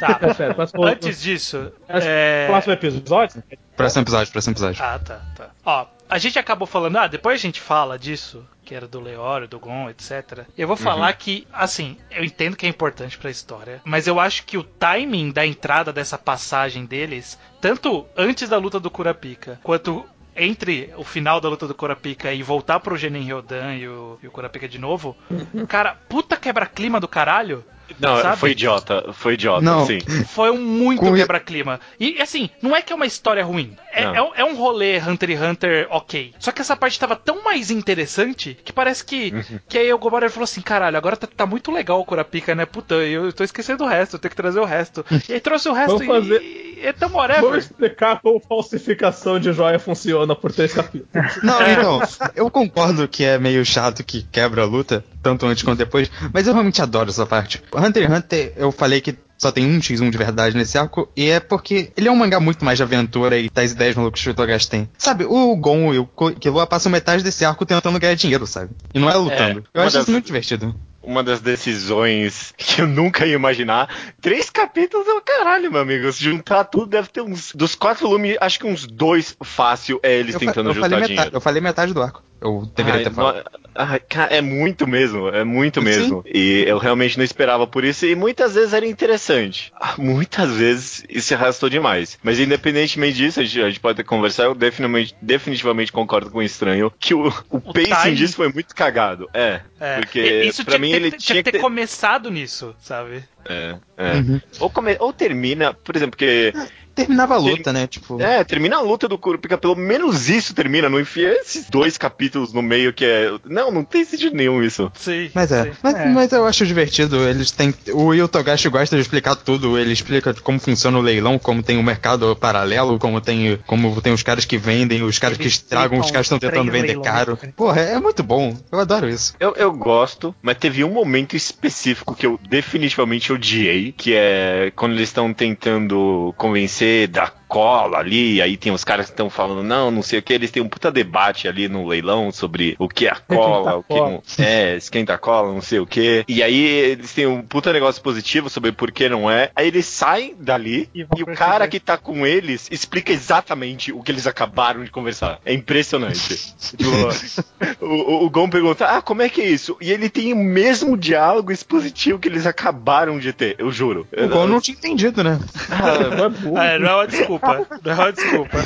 [SPEAKER 2] Tá.
[SPEAKER 4] É
[SPEAKER 2] Antes disso, é...
[SPEAKER 4] próximo episódio?
[SPEAKER 3] Próximo episódio, próximo episódio.
[SPEAKER 2] Ah, tá, tá. Ó, a gente acabou falando, ah, depois a gente fala disso, que era do Leório, do Gon, etc. E eu vou falar que, assim, eu entendo que é importante pra história, mas eu acho que o timing da entrada dessa passagem deles, tanto antes da luta do Kurapika, quanto entre o final da luta do Kurapika e voltar pro Genin Ryodan e o, e o Kurapika de novo, cara, puta quebra-clima do caralho.
[SPEAKER 1] Não,
[SPEAKER 2] sabe?
[SPEAKER 1] foi idiota, foi idiota,
[SPEAKER 3] Não.
[SPEAKER 1] sim.
[SPEAKER 2] Foi um muito
[SPEAKER 3] Com-
[SPEAKER 2] quebra-clima. E assim, não é que é uma história ruim. É, é um- é um rolê Hunter x Hunter ok. Só que essa parte tava tão mais interessante que parece que.
[SPEAKER 1] Uhum.
[SPEAKER 2] Que aí o Gomarer falou assim: caralho, agora tá, tá muito legal o Kurapika, né? Puta, eu tô esquecendo o resto, eu tenho que trazer o resto. E aí trouxe o resto
[SPEAKER 4] Vamos fazer-
[SPEAKER 2] e, e é tão
[SPEAKER 4] Vou
[SPEAKER 2] whatever.
[SPEAKER 4] explicar como falsificação de joia funciona por três capítulos.
[SPEAKER 3] Não, então, eu concordo que é meio chato que quebra a luta, tanto antes quanto depois, mas eu realmente adoro essa parte. Hunter x Hunter, eu falei que só tem um X1 de verdade nesse arco, e é porque ele é um mangá muito mais de aventura e das ideias malucas que o Togashi tem. Sabe, o Gon e o Killua passam metade desse arco tentando ganhar dinheiro, sabe? E não é lutando. eu
[SPEAKER 1] uma
[SPEAKER 3] acho
[SPEAKER 1] das-
[SPEAKER 3] isso muito divertido.
[SPEAKER 1] Uma das decisões que eu nunca ia imaginar. Três capítulos é o caralho, meu amigo. Se juntar tudo, deve ter uns. Dos quatro volumes, acho que uns dois fácil é eles
[SPEAKER 3] Eu,
[SPEAKER 1] tentando
[SPEAKER 3] eu
[SPEAKER 1] juntar dinheiro.
[SPEAKER 3] eu falei metade do arco. Eu deveria
[SPEAKER 1] Ai,
[SPEAKER 3] ter falado.
[SPEAKER 1] Cara, é muito mesmo, é muito
[SPEAKER 3] Sim.
[SPEAKER 1] mesmo. E eu realmente não esperava por isso, e muitas vezes era interessante. Ah, Muitas vezes isso se arrastou demais. Mas independentemente disso, a gente, a gente pode conversar, eu definitivamente, definitivamente concordo com o estranho que o, o, pacing
[SPEAKER 2] timing-
[SPEAKER 1] disso foi muito cagado. É,
[SPEAKER 2] É,
[SPEAKER 1] porque
[SPEAKER 2] isso
[SPEAKER 1] pra
[SPEAKER 2] tinha,
[SPEAKER 1] mim
[SPEAKER 2] que
[SPEAKER 1] ele
[SPEAKER 2] ter,
[SPEAKER 1] tinha que
[SPEAKER 2] ter
[SPEAKER 1] ter...
[SPEAKER 2] começado nisso, sabe?
[SPEAKER 1] É, é.
[SPEAKER 3] Uhum.
[SPEAKER 1] Ou, come- ou termina, por exemplo, porque
[SPEAKER 3] Terminava a luta, né? Tipo.
[SPEAKER 1] é, termina a luta do Kurapika, pelo menos isso termina, não enfia esses dois capítulos no meio que é. Não, não tem sentido nenhum isso.
[SPEAKER 2] Sim.
[SPEAKER 3] Mas é,
[SPEAKER 2] sim.
[SPEAKER 3] mas,
[SPEAKER 5] É.
[SPEAKER 3] mas eu acho divertido. Eles têm. O Will Togashi gosta de explicar tudo. Ele explica como funciona o leilão, como tem o mercado paralelo, como tem, como tem os caras que vendem, os caras que
[SPEAKER 5] Eles
[SPEAKER 3] estragam, os caras estão tentando vender
[SPEAKER 5] leilões
[SPEAKER 3] caro. Porra, é muito bom. Eu adoro isso.
[SPEAKER 1] Eu, eu gosto, mas teve um momento específico que eu definitivamente odiei, que é quando eles estão tentando convencer você dá cola ali, aí tem os caras que estão falando, não, não sei o que, eles têm um puta debate ali no leilão sobre o que é a cola, o que não é, esquenta a cola, não sei o que. E aí eles têm um puta negócio positivo sobre por que não é. Aí eles saem dali
[SPEAKER 5] E
[SPEAKER 1] e, o cara que tá com eles explica exatamente o que eles acabaram de conversar. É impressionante. Tipo, o, o, o Gon pergunta, ah, como é que é isso? E ele tem o mesmo diálogo expositivo que eles acabaram de ter, eu juro.
[SPEAKER 3] O Gon não tinha entendido, né?
[SPEAKER 1] Ah,
[SPEAKER 4] Não é burro.
[SPEAKER 2] É, não é uma desculpa. Não é uma desculpa.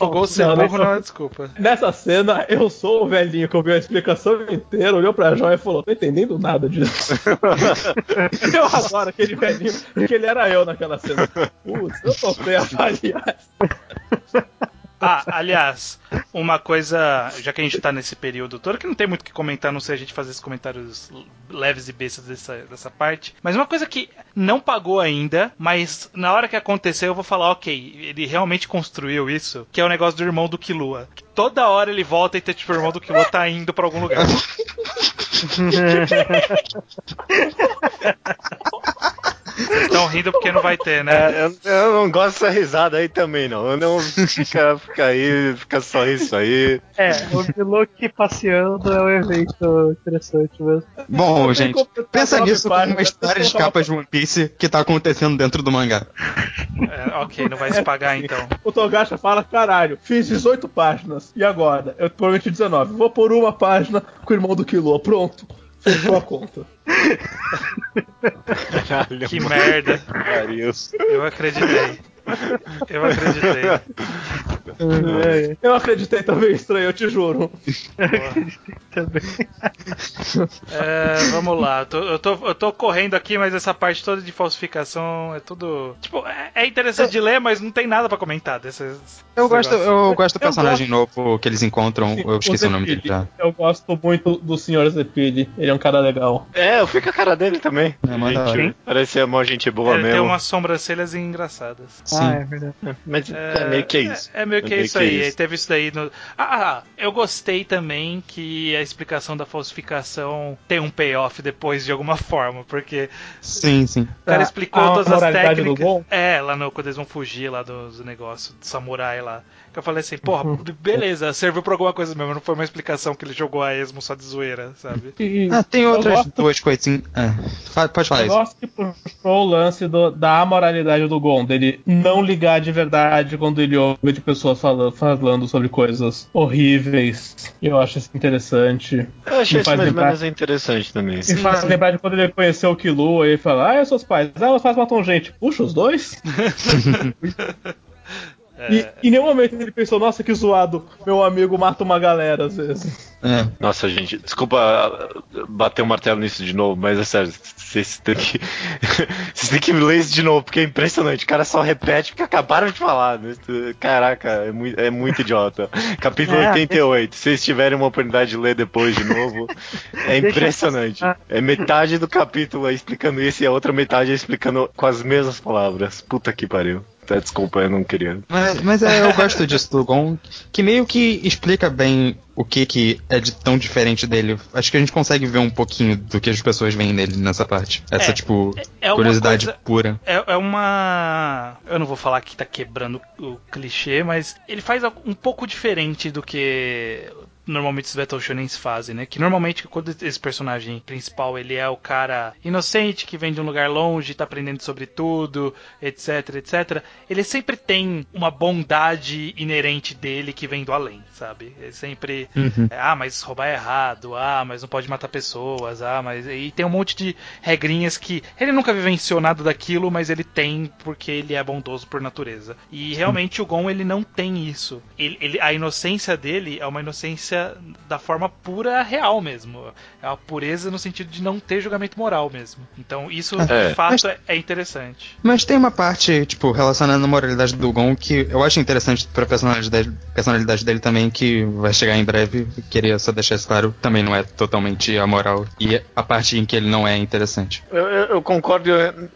[SPEAKER 2] O gol ser
[SPEAKER 4] Não,
[SPEAKER 2] burro
[SPEAKER 4] não.
[SPEAKER 2] não é uma desculpa.
[SPEAKER 4] Nessa cena, eu sou o velhinho que ouviu a explicação inteira, olhou pra joia e falou: tô entendendo nada disso. eu adoro aquele velhinho, porque ele era eu naquela cena. Putz, eu tô bem avaliado.
[SPEAKER 2] Ah, aliás, uma coisa, já que a gente tá nesse período todo, que não tem muito o que comentar, não sei a gente fazer esses comentários leves e bestas dessa, dessa parte, mas uma coisa que não pagou ainda, mas na hora que aconteceu eu vou falar, ok, ele realmente construiu isso, que é o negócio do irmão do Killua. Que Toda hora ele volta e tem, tipo, o irmão do Killua tá indo pra algum lugar. Vocês estão rindo porque não vai ter, né?
[SPEAKER 1] É, eu, eu não gosto dessa risada aí também, não. Eu não fica, fica aí, fica só isso aí.
[SPEAKER 5] É, o Miloki passeando é um evento interessante mesmo.
[SPEAKER 3] Bom, gente, pensa nisso como uma história de capas de One Piece que tá acontecendo dentro do mangá.
[SPEAKER 2] É, ok, não vai se pagar então.
[SPEAKER 4] O Togashi fala: caralho, fiz 18 páginas. E agora? Eu prometi 19. Vou por uma página com o irmão do Killua. Pronto. Fechou a conta.
[SPEAKER 1] Caralho,
[SPEAKER 2] Que
[SPEAKER 1] mano,
[SPEAKER 2] merda.
[SPEAKER 1] pariu.
[SPEAKER 2] Eu acreditei. Eu acreditei.
[SPEAKER 5] É,
[SPEAKER 4] Eu acreditei também, estranho, eu te juro.
[SPEAKER 5] também.
[SPEAKER 2] É, vamos lá. Tô- eu, tô, eu tô correndo aqui, mas essa parte toda de falsificação é tudo. Tipo, é, é interessante de ler, mas não tem nada pra comentar desses.
[SPEAKER 3] Eu gosto,
[SPEAKER 2] negócios.
[SPEAKER 3] eu gosto do
[SPEAKER 4] Eu
[SPEAKER 3] personagem novo que eles encontram. Eu esqueci o nome dele já.
[SPEAKER 4] Eu gosto muito do Sr. Zepili. Ele é um cara legal.
[SPEAKER 1] É, eu fico a cara dele também.
[SPEAKER 3] É, manda
[SPEAKER 1] Gente, ser uma gente boa
[SPEAKER 2] Ele tem
[SPEAKER 1] mesmo.
[SPEAKER 2] umas sobrancelhas engraçadas.
[SPEAKER 3] Sim.
[SPEAKER 5] Ah, é verdade.
[SPEAKER 1] Mas é, meio que isso.
[SPEAKER 2] É, é meio que
[SPEAKER 1] É
[SPEAKER 2] isso
[SPEAKER 1] que
[SPEAKER 2] aí.
[SPEAKER 1] isso.
[SPEAKER 2] Teve isso daí no. Ah, ah, eu gostei também que a explicação da falsificação tem um payoff depois de alguma forma, porque
[SPEAKER 3] Sim, sim.
[SPEAKER 2] o cara
[SPEAKER 4] Ah,
[SPEAKER 2] explicou
[SPEAKER 4] a
[SPEAKER 2] todas as
[SPEAKER 4] moralidade do
[SPEAKER 2] técnicas. É, lá no, quando eles vão fugir lá dos negócios do samurai lá. Que eu falei assim, porra,
[SPEAKER 4] Uhum.
[SPEAKER 2] beleza, serviu pra alguma coisa mesmo, não foi uma explicação que ele jogou a esmo só de zoeira, sabe?
[SPEAKER 4] E
[SPEAKER 3] Ah, tem
[SPEAKER 4] eu
[SPEAKER 3] outras
[SPEAKER 4] gosto-
[SPEAKER 3] duas coisinhas. Ah, fa- pode falar
[SPEAKER 4] Eu
[SPEAKER 3] isso.
[SPEAKER 4] gosto que puxou o lance do- da amoralidade do Gon, dele não ligar de verdade quando ele ouve de pessoas falando, falando sobre coisas horríveis. Eu acho isso interessante.
[SPEAKER 1] Eu achei isso
[SPEAKER 4] faz
[SPEAKER 1] mais ou
[SPEAKER 4] lembrar-
[SPEAKER 1] menos interessante também.
[SPEAKER 4] Me faz lembrar de quando ele conheceu o Killua e ele fala: Ah, eu os pais. Ah, os pais matam gente. Puxa, os dois?
[SPEAKER 2] É,
[SPEAKER 4] E em nenhum momento ele pensou, nossa, que zoado, meu amigo mata uma galera às vezes.
[SPEAKER 3] É.
[SPEAKER 1] Nossa, gente, desculpa bater o martelo nisso de novo, mas é sério, vocês têm que. Vocês têm que ler isso de novo, porque é impressionante. O cara só repete o que acabaram de falar. né? Caraca, é muito, é muito idiota. Capítulo
[SPEAKER 5] É,
[SPEAKER 1] 88. Se vocês tiverem uma oportunidade de ler depois de novo, é impressionante. É metade do capítulo explicando isso e a outra metade explicando com as mesmas palavras. Puta que pariu. Tá, desculpa, eu não queria.
[SPEAKER 3] Mas, mas é, eu gosto disso do Gon, que meio que explica bem o que, que é de tão diferente dele. Acho que a gente consegue ver um pouquinho do que as pessoas veem nele nessa parte. Essa,
[SPEAKER 2] É,
[SPEAKER 3] tipo,
[SPEAKER 2] é uma
[SPEAKER 3] curiosidade
[SPEAKER 2] coisa-
[SPEAKER 3] pura.
[SPEAKER 2] É, é uma. Eu não vou falar que tá quebrando o clichê, mas ele faz um pouco diferente do que normalmente os Battle Shonens fazem, né? Que normalmente quando esse personagem principal ele é o cara inocente que vem de um lugar longe, tá aprendendo sobre tudo, etc, etc. Ele sempre tem uma bondade inerente dele que vem do além, sabe? Ele sempre
[SPEAKER 3] Uhum.
[SPEAKER 2] é, ah, mas roubar é errado, ah, mas não pode matar pessoas, ah, mas. E tem um monte de regrinhas que ele nunca vivenciou nada daquilo, mas ele tem porque ele é bondoso por natureza. E realmente o Gon ele não tem isso. Ele, ele- a inocência dele é uma inocência da forma pura real mesmo. É uma pureza no sentido de não ter julgamento moral mesmo. Então isso
[SPEAKER 1] É.
[SPEAKER 2] de fato é, é interessante.
[SPEAKER 3] Mas tem uma parte, tipo, relacionando a moralidade do Gon que eu acho interessante pra personalidade, personalidade dele também, que vai chegar em breve. Queria só deixar isso claro, também não é totalmente amoral. E a parte em que ele não é interessante.
[SPEAKER 1] Eu, eu- eu concordo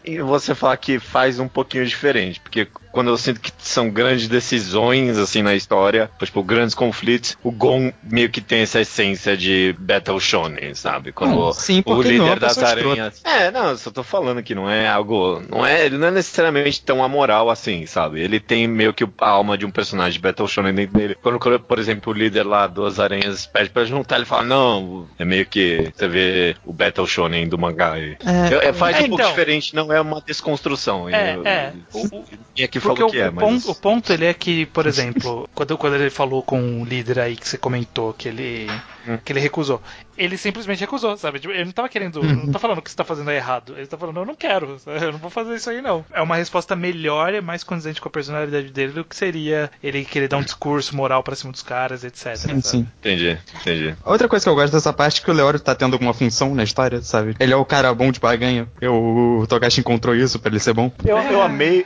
[SPEAKER 1] em você falar que faz um pouquinho diferente, porque quando eu sinto que são grandes decisões assim na história, tipo grandes conflitos, o Gon meio que tem essa essência de Battle Shonen, sabe? Quando
[SPEAKER 3] Hum, sim,
[SPEAKER 1] o
[SPEAKER 3] porque ele não é
[SPEAKER 1] líder
[SPEAKER 3] uma
[SPEAKER 1] das aranhas. É, não, eu só tô falando que não é algo, não é, ele não é necessariamente tão amoral assim, sabe? Ele tem meio que a alma de um personagem de Battle Shonen dentro dele. Quando, quando, por exemplo, o líder lá das aranhas pede pra juntar, ele fala: "Não, é meio que você vê o Battle Shonen do mangá aí. É, faz
[SPEAKER 2] É,
[SPEAKER 1] um pouco
[SPEAKER 2] então.
[SPEAKER 1] diferente, não é uma desconstrução.
[SPEAKER 2] É,
[SPEAKER 1] Eu-
[SPEAKER 2] é. O- o-
[SPEAKER 1] E aqui
[SPEAKER 2] Porque
[SPEAKER 1] falou
[SPEAKER 2] o,
[SPEAKER 1] que é,
[SPEAKER 2] o
[SPEAKER 1] mas.
[SPEAKER 2] ponto, o ponto ele é que, por exemplo, quando, quando ele falou com o líder aí que você comentou que ele,
[SPEAKER 1] Hum.
[SPEAKER 2] que ele recusou, ele simplesmente recusou, sabe? Tipo, Ele não tava querendo, não tá falando que você tá fazendo errado. Ele tá falando, eu não quero, eu não vou fazer isso aí não. É uma resposta melhor e mais condizente com a personalidade dele do que seria ele querer dar um discurso moral pra cima dos caras, etc.
[SPEAKER 3] Sim,
[SPEAKER 2] sabe?
[SPEAKER 3] sim.
[SPEAKER 1] Entendi, entendi.
[SPEAKER 3] Outra coisa que eu gosto dessa parte é que o Leório tá tendo alguma função na história, sabe? Ele é o cara bom de barganha. Eu, o Togashi encontrou isso pra ele ser bom.
[SPEAKER 1] Eu, eu amei.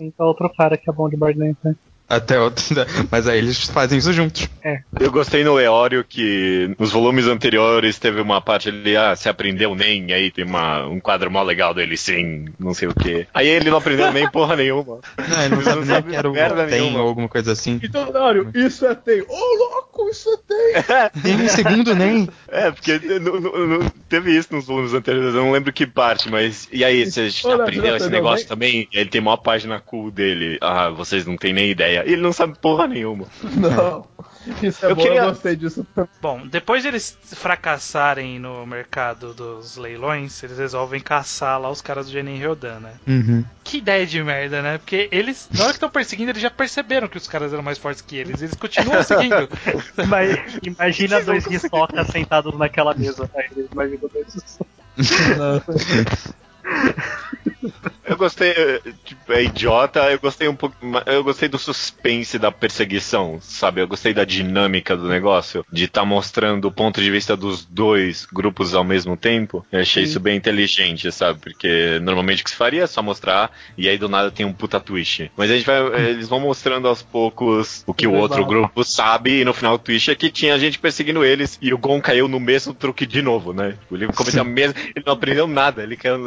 [SPEAKER 5] E acrescenta outro cara que é bom de barganha. Né?
[SPEAKER 3] Até outro. Mas aí eles fazem isso juntos.
[SPEAKER 1] Eu gostei no Leório que nos volumes anteriores teve uma parte ali, ah, você aprendeu nem, aí tem uma, um quadro mó legal dele, sim, não sei o que. Aí ele não aprendeu nem porra nenhuma.
[SPEAKER 3] Não, ele não sabe
[SPEAKER 1] não
[SPEAKER 3] nem
[SPEAKER 1] sabe
[SPEAKER 3] que era o
[SPEAKER 1] merda
[SPEAKER 3] tem
[SPEAKER 1] nenhuma.
[SPEAKER 3] ou alguma coisa assim.
[SPEAKER 4] Então, Dário, isso é tem. Ô, louco, isso é tem.
[SPEAKER 3] Tem um segundo nem.
[SPEAKER 1] É, porque no- no- no- teve isso nos volumes anteriores, eu não lembro que parte, mas. E aí, você
[SPEAKER 4] Olha,
[SPEAKER 1] aprendeu esse negócio também? Ele tem uma página cool dele. Ah, vocês não têm nem ideia. E ele não sabe porra nenhuma.
[SPEAKER 4] Não. Isso é
[SPEAKER 1] Eu
[SPEAKER 4] bom,
[SPEAKER 1] queria-
[SPEAKER 4] eu gostei disso também.
[SPEAKER 2] Bom, depois de eles fracassarem no mercado dos leilões, eles resolvem caçar lá os caras do Genin Ryodan, né?
[SPEAKER 3] Uhum.
[SPEAKER 2] Que ideia de merda, né? Porque eles, na hora que estão perseguindo, eles já perceberam que os caras eram mais fortes que eles. Eles continuam seguindo.
[SPEAKER 5] Mas imagina dois Hisoka sentados naquela mesa. Aí, imagina dois Hisoka.
[SPEAKER 1] Eu gostei, eh, tipo, é idiota, eu gostei um pouco, eu gostei do suspense da perseguição, sabe? Eu gostei da dinâmica do negócio, de estar mostrando o ponto de vista dos dois grupos ao mesmo tempo. Eu achei isso bem inteligente, sabe? Porque normalmente o que se faria é só mostrar e aí do nada tem um puta twist. Mas a gente vai, eles vão mostrando aos poucos o que o outro grupo sabe e no final o twist é que tinha gente perseguindo eles e o Gon caiu no mesmo truque de novo, né? Tipo, ele cometeu a mesma, ele não aprendeu nada, ele caiu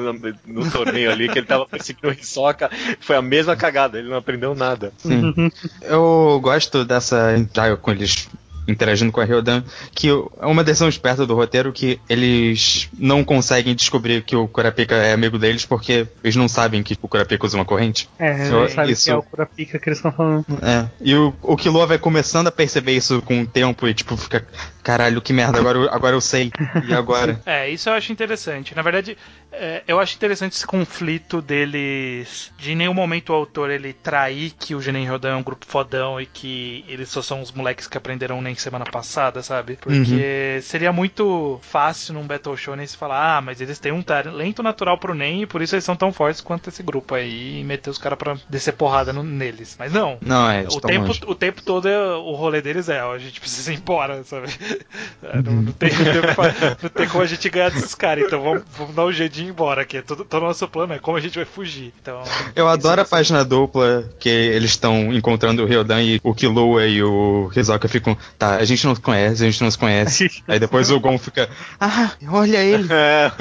[SPEAKER 1] no, no torneio ali que ele tava perseguindo o Hisoka, foi a mesma cagada, ele não aprendeu nada.
[SPEAKER 3] Sim. Eu gosto dessa. Já com eles interagindo com a Ryodan, que é uma decisão esperta do roteiro que eles não conseguem descobrir que o Kurapika é amigo deles porque eles não sabem que o Kurapika usa uma corrente.
[SPEAKER 5] É,
[SPEAKER 3] Eu-
[SPEAKER 5] sabe
[SPEAKER 3] isso-
[SPEAKER 5] que é o Kurapika que eles estão falando.
[SPEAKER 3] É. E o, o Killua vai começando a perceber isso com o tempo e tipo fica, caralho, que merda, agora, eu- agora eu sei. E agora?
[SPEAKER 2] É, isso eu acho interessante. Na verdade, é, eu acho interessante esse conflito deles. De em nenhum momento o autor ele trair que o Genin Rodan é um grupo fodão e que eles só são os moleques que aprenderam nem Shonen semana passada, sabe? Porque seria muito fácil num Battle Shonen se falar, ah, mas eles têm um talento natural pro Nen e por isso eles são tão fortes quanto esse grupo aí e meter os caras pra descer porrada no- neles. Mas não.
[SPEAKER 3] Não, é,
[SPEAKER 2] O tempo,
[SPEAKER 3] longe.
[SPEAKER 2] o tempo todo é- o rolê deles é, ó, a gente precisa ir embora, sabe? É,
[SPEAKER 3] Uhum.
[SPEAKER 2] não, não tem, não, tem, não tem como a gente ganhar desses caras, então vamos, vamos dar um jeito de ir embora aqui. Todo, todo nosso plano é como a gente vai fugir. Então,
[SPEAKER 3] Eu adoro a página dupla que eles estão encontrando o Ryodan e o Killua e o Hisoka ficam, tá, a gente não se conhece, a gente não se conhece. Aí depois o Gon fica, ah, olha ele.
[SPEAKER 1] É.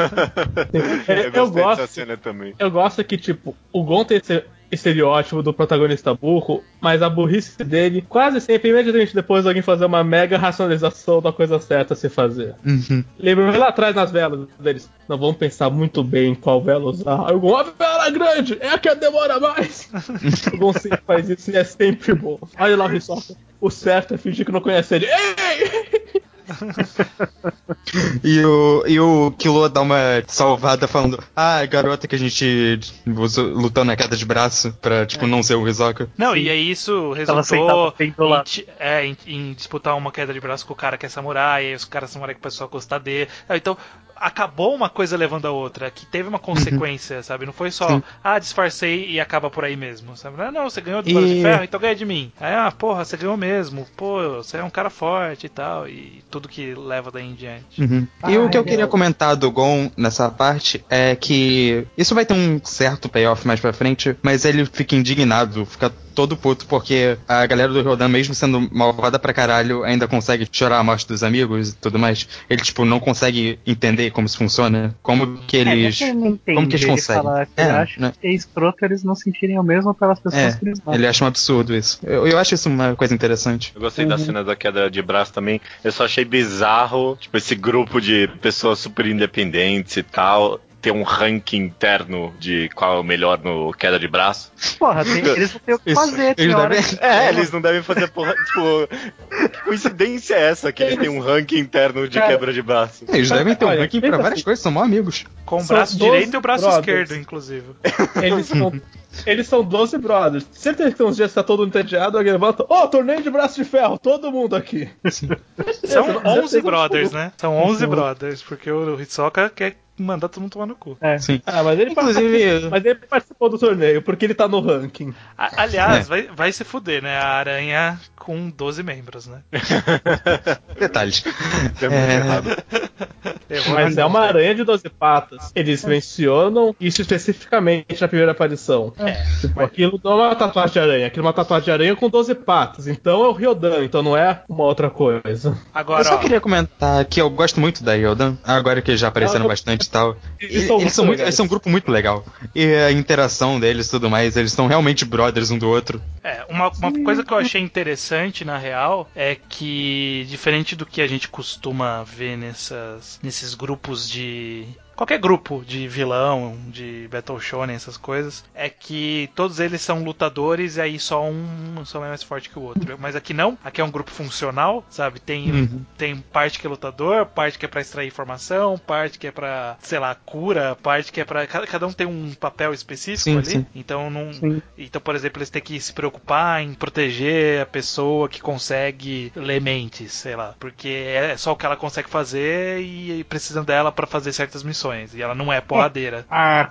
[SPEAKER 4] Eu
[SPEAKER 1] eu
[SPEAKER 4] gosto.
[SPEAKER 1] dessa cena também.
[SPEAKER 4] Eu gosto que, tipo, o Gon tem esse estereótipo do protagonista burro, mas a burrice dele quase sempre, imediatamente depois de alguém fazer uma mega racionalização da coisa certa a se fazer.
[SPEAKER 3] Uhum.
[SPEAKER 4] Lembra lá atrás nas velas deles? Não vamos pensar muito bem qual vela usar. Aí o Gon, a vela grande, é a que demora mais. o Gon sempre faz isso e é sempre bom. Olha lá o Hisoka. O certo é fingir que não conhece ele. Ei!
[SPEAKER 3] E o, e o Killua dá uma salvada falando, ah, a garota que a gente usou- lutou na queda de braço pra, tipo, não ser o Hisoka.
[SPEAKER 2] Não, e aí isso resultou em, é, em, em disputar uma queda de braço com o cara que é samurai, e aí os caras samurai que o pessoal gostar dele. Então, acabou uma coisa levando a outra, que teve uma consequência, sabe? Não foi só,
[SPEAKER 3] Sim.
[SPEAKER 2] ah, disfarcei e acaba por aí mesmo, sabe? Não, não, você ganhou do Bola de
[SPEAKER 3] E-
[SPEAKER 2] Ferro, então ganha de mim. Aí, ah, porra, você ganhou mesmo. Pô, você é um cara forte e tal, e tudo que leva daí em diante.
[SPEAKER 3] Uhum.
[SPEAKER 5] Ah,
[SPEAKER 3] e o que eu
[SPEAKER 5] é.
[SPEAKER 3] queria comentar do Gon nessa parte é que isso vai ter um certo payoff mais pra frente, mas ele fica indignado, fica todo puto porque a galera do Rodan, mesmo sendo malvada pra caralho, ainda consegue chorar a morte dos amigos e tudo mais. Ele, tipo, não consegue entender como isso funciona, como que
[SPEAKER 5] É, é
[SPEAKER 3] eles...
[SPEAKER 5] entende,
[SPEAKER 3] como que eles
[SPEAKER 5] ele
[SPEAKER 3] conseguem?
[SPEAKER 5] fala
[SPEAKER 3] É,
[SPEAKER 5] ele acha
[SPEAKER 3] né?
[SPEAKER 5] que é escroto eles não sentirem o mesmo pelas pessoas
[SPEAKER 3] É,
[SPEAKER 5] que eles matam.
[SPEAKER 3] ele acha um absurdo isso. Eu, eu acho isso uma coisa interessante.
[SPEAKER 1] Eu gostei da cena da queda de braço também. Eu só achei bizarro, tipo, esse grupo de pessoas super independentes e tal. Ter um ranking interno de qual é o melhor no queda de braço.
[SPEAKER 5] Porra, tem- eles não têm o que fazer,
[SPEAKER 3] eles devem-
[SPEAKER 1] É, eles não devem fazer porra. Tipo, que coincidência é essa que eles têm um ranking interno de
[SPEAKER 4] Cara,
[SPEAKER 1] quebra de braço?
[SPEAKER 3] Eles devem ter um
[SPEAKER 4] Olha,
[SPEAKER 3] ranking pra várias
[SPEAKER 4] assim.
[SPEAKER 3] coisas, são mó amigos.
[SPEAKER 2] Com o
[SPEAKER 4] São
[SPEAKER 2] braço
[SPEAKER 4] 12
[SPEAKER 2] direito e o braço
[SPEAKER 4] brothers.
[SPEAKER 2] esquerdo, inclusive.
[SPEAKER 4] Eles são, eles são 12 brothers. Certeza que tem uns dias que tá todo mundo entediado, alguém levanta. Ô, torneio de braço de ferro, todo mundo aqui.
[SPEAKER 2] São
[SPEAKER 4] Certeza,
[SPEAKER 2] 11
[SPEAKER 4] certeza
[SPEAKER 2] brothers, né? São 11
[SPEAKER 4] Uhum.
[SPEAKER 2] brothers, porque o Hisoka quer mandar todo mundo tomar no cu.
[SPEAKER 5] É.
[SPEAKER 3] Sim.
[SPEAKER 4] Ah, mas ele,
[SPEAKER 3] Inclusive-
[SPEAKER 4] participou, mas ele participou do torneio, porque ele tá no ranking.
[SPEAKER 2] A- aliás,
[SPEAKER 3] É.
[SPEAKER 2] vai, vai se fuder, né? A aranha com 12 membros, né?
[SPEAKER 3] Detalhes.
[SPEAKER 1] É
[SPEAKER 3] É.
[SPEAKER 4] Mas
[SPEAKER 2] na-
[SPEAKER 4] é uma aranha de 12 patas. Eles mencionam isso especificamente na primeira aparição. Tipo, aquilo não é uma tatuagem de aranha, aquilo é uma tatuagem de aranha com 12 patas. Então é o Ryodan, então não é uma outra coisa.
[SPEAKER 3] Eu
[SPEAKER 2] Agora,
[SPEAKER 3] só
[SPEAKER 2] ó,
[SPEAKER 3] queria comentar que eu gosto muito da Yodan, agora que já apareceram
[SPEAKER 4] eu-
[SPEAKER 3] bastante tal.
[SPEAKER 4] Eles
[SPEAKER 3] Eles,
[SPEAKER 4] são
[SPEAKER 3] eles são muito, eles são um grupo muito legal. E a interação deles e tudo mais, eles são realmente brothers um do outro.
[SPEAKER 2] é, uma, uma coisa que eu achei interessante, na real, é que, diferente do que a gente costuma ver nessas, nesses grupos de. Qualquer grupo de vilão, de Battle Shonen, essas coisas, é que todos eles são lutadores e aí só um só é mais forte que o outro. Mas aqui não, aqui é um grupo funcional, sabe? Tem,
[SPEAKER 3] Uhum.
[SPEAKER 2] tem parte que é lutador, parte que é pra extrair informação, parte que é pra, sei lá, cura, parte que é pra. Cada, um tem um papel específico
[SPEAKER 3] Sim,
[SPEAKER 2] ali.
[SPEAKER 3] sim.
[SPEAKER 2] Então não.
[SPEAKER 5] Sim.
[SPEAKER 2] Então, por exemplo, eles têm que se preocupar em proteger a pessoa que consegue ler mentes, sei lá. Porque é só o que ela consegue fazer e precisam dela pra fazer certas missões. E ela não é porradeira.
[SPEAKER 5] A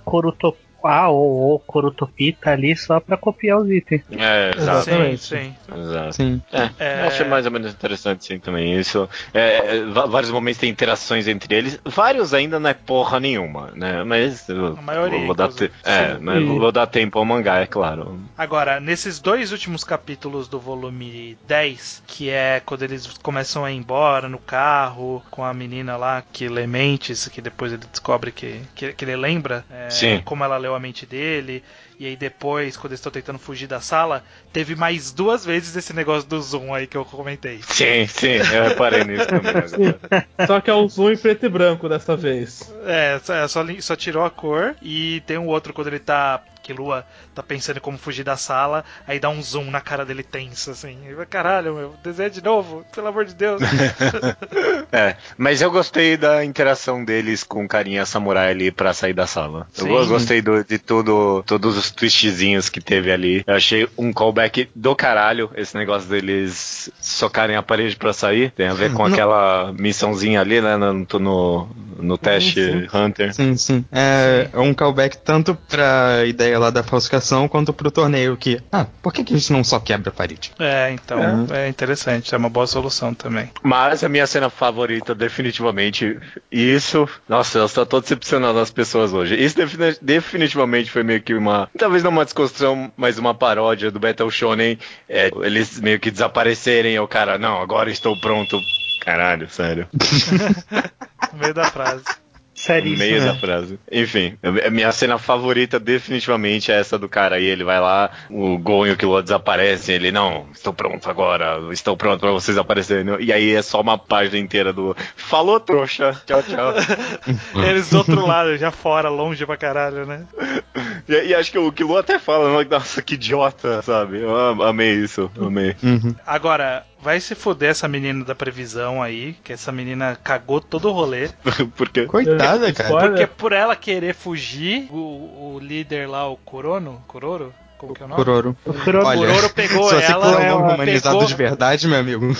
[SPEAKER 5] Corutopá ou o Corutopi tá ali só pra copiar os itens.
[SPEAKER 1] É, exato.
[SPEAKER 2] Sim,
[SPEAKER 4] Exatamente.
[SPEAKER 2] sim.
[SPEAKER 1] exato.
[SPEAKER 3] Sim.
[SPEAKER 1] É,
[SPEAKER 2] É.
[SPEAKER 1] eu achei mais ou menos interessante sim também. Isso. É, é, vários momentos tem interações entre eles. Vários ainda não é porra nenhuma, né? Mas
[SPEAKER 2] A maioria,
[SPEAKER 1] vou, dar te- é, mas vou dar tempo ao mangá, é claro.
[SPEAKER 2] Agora, nesses dois últimos capítulos do volume 10, que é quando eles começam a ir embora no carro com a menina lá que lê mentes, que depois ele descobre que, que, que ele lembra é,
[SPEAKER 1] Sim.
[SPEAKER 2] como ela leu a mente dele. E aí depois, quando eles estão tentando fugir da sala, teve mais duas vezes esse negócio do zoom aí que eu comentei.
[SPEAKER 1] Sim, sim, eu reparei nisso também.
[SPEAKER 4] Só que é o zoom em preto e branco dessa vez.
[SPEAKER 2] É, só, só, li- só tirou a cor. E tem um outro quando ele tá. Killua tá pensando em como fugir da sala, aí dá um zoom na cara dele tenso, assim. Ele vai, Caralho, meu, desenha de novo, pelo amor de Deus.
[SPEAKER 1] É, mas eu gostei da interação deles com o carinha samurai ali pra sair da sala. Eu
[SPEAKER 2] Sim.
[SPEAKER 1] go- gostei do- de tudo, todos os twistzinhos que teve ali. Eu achei um callback do caralho, esse negócio deles socarem a parede pra sair. Tem a ver com
[SPEAKER 3] Não.
[SPEAKER 1] aquela missãozinha ali, né, no, no, no teste
[SPEAKER 3] Sim,
[SPEAKER 1] Hunter.
[SPEAKER 3] Sim, sim. É, é um callback tanto pra ideia lá da falsificação quanto pro torneio que. Ah, por que, que a gente não só quebra a parede?
[SPEAKER 2] é, então, é interessante, é uma boa solução também.
[SPEAKER 1] Mas a minha cena favorita, definitivamente, e isso, nossa, eu estou todo decepcionando as pessoas hoje. Isso defini- definitivamente foi meio que uma, talvez não uma desconstrução, mas uma paródia do Battle Shonen. É, eles meio que desaparecerem, e o cara, não, agora estou pronto. Caralho, sério.
[SPEAKER 2] No meio da frase.
[SPEAKER 1] No
[SPEAKER 5] Seríssimo.
[SPEAKER 1] meio
[SPEAKER 3] né?
[SPEAKER 1] da frase. Enfim, a minha cena favorita definitivamente é essa do cara aí. Ele vai lá, o Gon e o Killua desaparecem. Ele, não, estou pronto agora, estou pronto pra vocês aparecerem. E aí é só uma página inteira do Falou, trouxa. Tchau, tchau.
[SPEAKER 2] Eles do outro lado, já fora, longe pra caralho, né?
[SPEAKER 1] e, e acho que o Killua até fala, nossa, que idiota, sabe? Eu am- amei isso, amei.
[SPEAKER 3] Uhum.
[SPEAKER 2] Agora, vai se fuder essa menina da previsão aí, que essa menina cagou todo o rolê.
[SPEAKER 1] Porque
[SPEAKER 3] Coitada, cara.
[SPEAKER 2] Porque por ela querer fugir, o, o líder lá, o Corono, Cororo? Como que é o nome?
[SPEAKER 3] Kuroro.
[SPEAKER 5] O Kuroro-
[SPEAKER 3] Olha,
[SPEAKER 2] Cororo pegou
[SPEAKER 3] Se você
[SPEAKER 2] ela,
[SPEAKER 3] quiser um nome humanizado
[SPEAKER 2] pegou,
[SPEAKER 3] de verdade, meu amigo.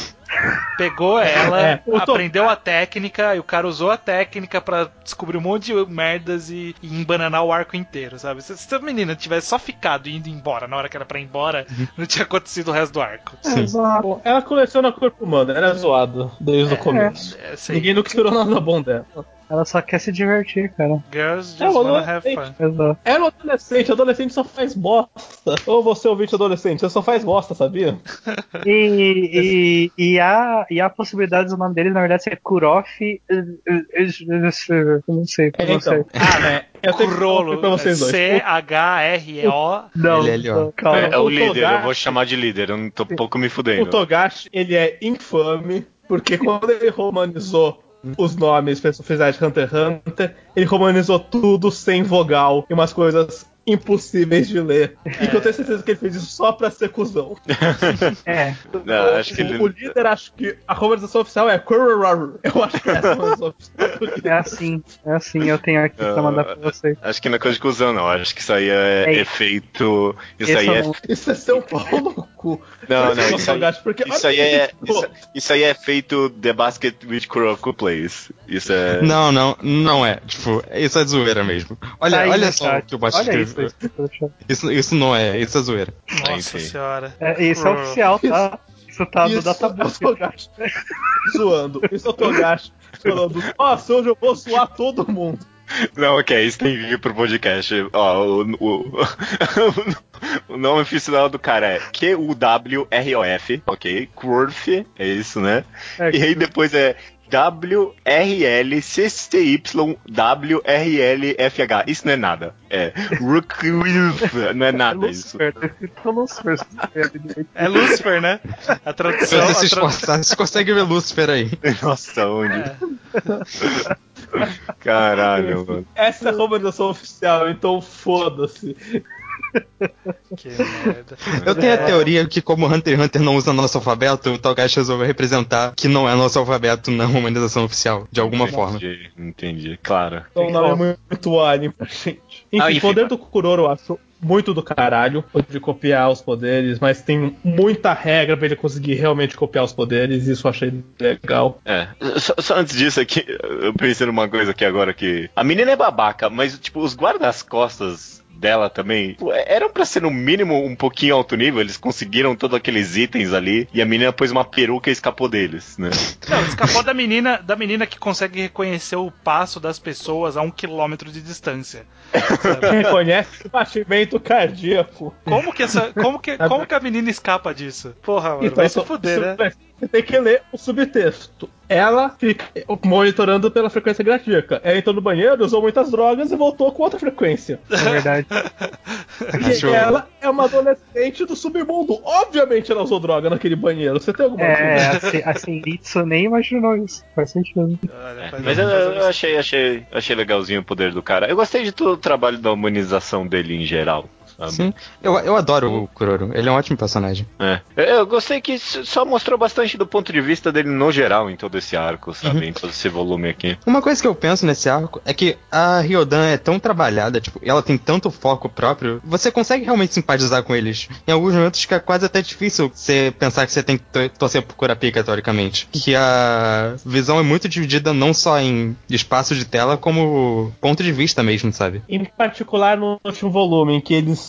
[SPEAKER 2] pegou ela,
[SPEAKER 4] É, to-
[SPEAKER 2] aprendeu a técnica, e o cara usou a técnica pra descobrir um monte de merdas e, e embananar o arco inteiro, sabe? Se, se a menina tivesse só ficado indo embora na hora que era pra ir embora, não tinha acontecido o resto do arco.
[SPEAKER 3] Sim.
[SPEAKER 5] Exato.
[SPEAKER 4] Ela coleciona corpo humano, ela é zoada desde o começo.
[SPEAKER 2] É,
[SPEAKER 4] Ninguém nunca esperou nada bom dela.
[SPEAKER 5] Ela só quer se divertir, cara.
[SPEAKER 2] girls just
[SPEAKER 4] É,
[SPEAKER 2] wanna have fun.
[SPEAKER 5] Exato.
[SPEAKER 4] Ela é um adolescente, adolescente só faz bosta. Ou você ouvinte adolescente, você só faz bosta, sabia?
[SPEAKER 5] E, e, e, há, e há possibilidades do nome dele, na verdade, ser Kurofi. eh, eh, eh, Eu não sei, eu
[SPEAKER 4] É,
[SPEAKER 5] não sei.
[SPEAKER 4] então. Ah, né? Eu tenho que
[SPEAKER 2] Curolo,
[SPEAKER 4] falar pra vocês dois.
[SPEAKER 2] C-H-R-O.
[SPEAKER 5] Não,
[SPEAKER 3] Ele é
[SPEAKER 5] não, calma.
[SPEAKER 1] é, o
[SPEAKER 4] o
[SPEAKER 1] líder, eu vou chamar de líder, eu não tô pouco me
[SPEAKER 4] O
[SPEAKER 1] fudendo.
[SPEAKER 4] Togashi, ele é infame, porque quando ele romanizou os nomes oficiais de Hunter x Hunter, ele romanizou tudo sem vogal e umas coisas impossíveis de ler. E que eu tenho certeza que ele fez isso só pra ser cuzão.
[SPEAKER 5] É,
[SPEAKER 1] Não, acho que
[SPEAKER 4] o,
[SPEAKER 1] ele-
[SPEAKER 4] o líder, acho que a romanização oficial é Kururaru. Eu acho que é essa a romanização oficial
[SPEAKER 5] é assim. É assim, eu tenho aqui pra mandar pra vocês.
[SPEAKER 1] Acho que não é coisa de cuzão, não. Acho que isso aí é,
[SPEAKER 5] É.
[SPEAKER 1] efeito. Isso aí é
[SPEAKER 5] não-
[SPEAKER 4] Isso é ser um pau no cu.
[SPEAKER 1] Não, não,
[SPEAKER 4] é o
[SPEAKER 1] isso aí,
[SPEAKER 4] porque
[SPEAKER 1] isso aí é. Isso, isso aí é feito The Basket with Kuroko Plays. Isso é.
[SPEAKER 3] Não, não, não é. Tipo, isso é zoeira mesmo. Olha,
[SPEAKER 5] Tá aí
[SPEAKER 3] olha só
[SPEAKER 5] chat.
[SPEAKER 3] o que o
[SPEAKER 5] isso,
[SPEAKER 3] escreveu.
[SPEAKER 5] Isso, isso.
[SPEAKER 3] Isso, isso não é, isso é zoeira.
[SPEAKER 2] Nossa
[SPEAKER 1] Enfim.
[SPEAKER 2] senhora.
[SPEAKER 5] É, isso é oficial, tá? Isso tá no
[SPEAKER 4] Isso é o
[SPEAKER 5] databook.
[SPEAKER 4] Zoando. Isso é o Togashi falando, nossa, hoje eu vou zoar todo mundo.
[SPEAKER 1] Não, ok, isso tem que vir pro podcast. Ó, o, o, o nome oficial do cara é Q-U-W-R-O-F, ok? Quorf, é isso, né?
[SPEAKER 5] É,
[SPEAKER 1] E aí depois é W-R-L-C-C-Y-W-R-L-F-H. Isso não é nada. É Rukwilf, não é
[SPEAKER 5] É
[SPEAKER 1] nada isso.
[SPEAKER 5] Lucifer, tá escrito Lucifer.
[SPEAKER 2] É Lucifer, né? A
[SPEAKER 3] Se
[SPEAKER 2] tradução.
[SPEAKER 3] você se esforçar, você consegue ver Lucifer aí.
[SPEAKER 1] Nossa, onde?
[SPEAKER 2] É.
[SPEAKER 1] Caralho, mano.
[SPEAKER 4] Essa é a romanização oficial, então foda-se.
[SPEAKER 2] Que merda.
[SPEAKER 3] Eu tenho a teoria que como Hunter x Hunter não usa nosso alfabeto, o Togashi resolveu representar que não é nosso alfabeto na humanização oficial, de alguma forma.
[SPEAKER 1] Entendi, entendi. Claro.
[SPEAKER 4] Então o nome é muito, pra gente. Enfim,
[SPEAKER 1] Ah, enfim,
[SPEAKER 4] poder do Kuroro eu acho muito do caralho, de copiar os poderes, mas tem muita regra pra ele conseguir realmente copiar os poderes, e isso eu achei legal.
[SPEAKER 1] É, só, só antes disso aqui, eu pensei numa coisa aqui agora que. A menina é babaca, mas tipo, os guardas-costas dela também pô, eram pra ser no mínimo um pouquinho alto nível, eles conseguiram todos aqueles itens ali e a menina pôs uma peruca e escapou deles, né?
[SPEAKER 2] Não, escapou da menina, da menina que consegue reconhecer o passo das pessoas a um quilômetro de distância.
[SPEAKER 4] Quem reconhece o batimento cardíaco.
[SPEAKER 2] Como que essa, como que, como que a menina escapa disso? Porra, mano,
[SPEAKER 4] Então,
[SPEAKER 2] vai se
[SPEAKER 4] só-
[SPEAKER 2] fuder, né?
[SPEAKER 4] Você tem que ler o subtexto. Ela fica monitorando pela frequência cardíaca. Ela entrou no banheiro, usou muitas drogas e voltou com outra frequência.
[SPEAKER 5] É verdade.
[SPEAKER 3] Acho-
[SPEAKER 4] ela é uma adolescente do submundo. Obviamente ela usou droga naquele banheiro. Você tem alguma
[SPEAKER 5] É,
[SPEAKER 4] dúvida?
[SPEAKER 5] assim, assim, Ritsu nem imaginou isso. Faz sentido.
[SPEAKER 2] Faz-
[SPEAKER 1] Mas eu, eu achei, achei, achei legalzinho o poder do cara. Eu gostei de todo o trabalho da humanização dele em geral, sabe?
[SPEAKER 3] Sim. Eu, eu adoro o Kuroro. Ele é um ótimo personagem.
[SPEAKER 1] É. Eu, gostei que só mostrou bastante do ponto de vista dele no geral em todo esse arco, sabe? Em todo esse volume aqui.
[SPEAKER 3] Uma coisa que eu penso nesse arco é que a Ryodan é tão trabalhada, tipo, ela tem tanto foco próprio, você consegue realmente simpatizar com eles. Em alguns momentos fica quase até difícil você pensar que você tem que to- torcer por Kurapika, teoricamente. Que a visão é muito dividida não só em espaço de tela, como ponto de vista mesmo, sabe?
[SPEAKER 4] Em particular no último volume, em que eles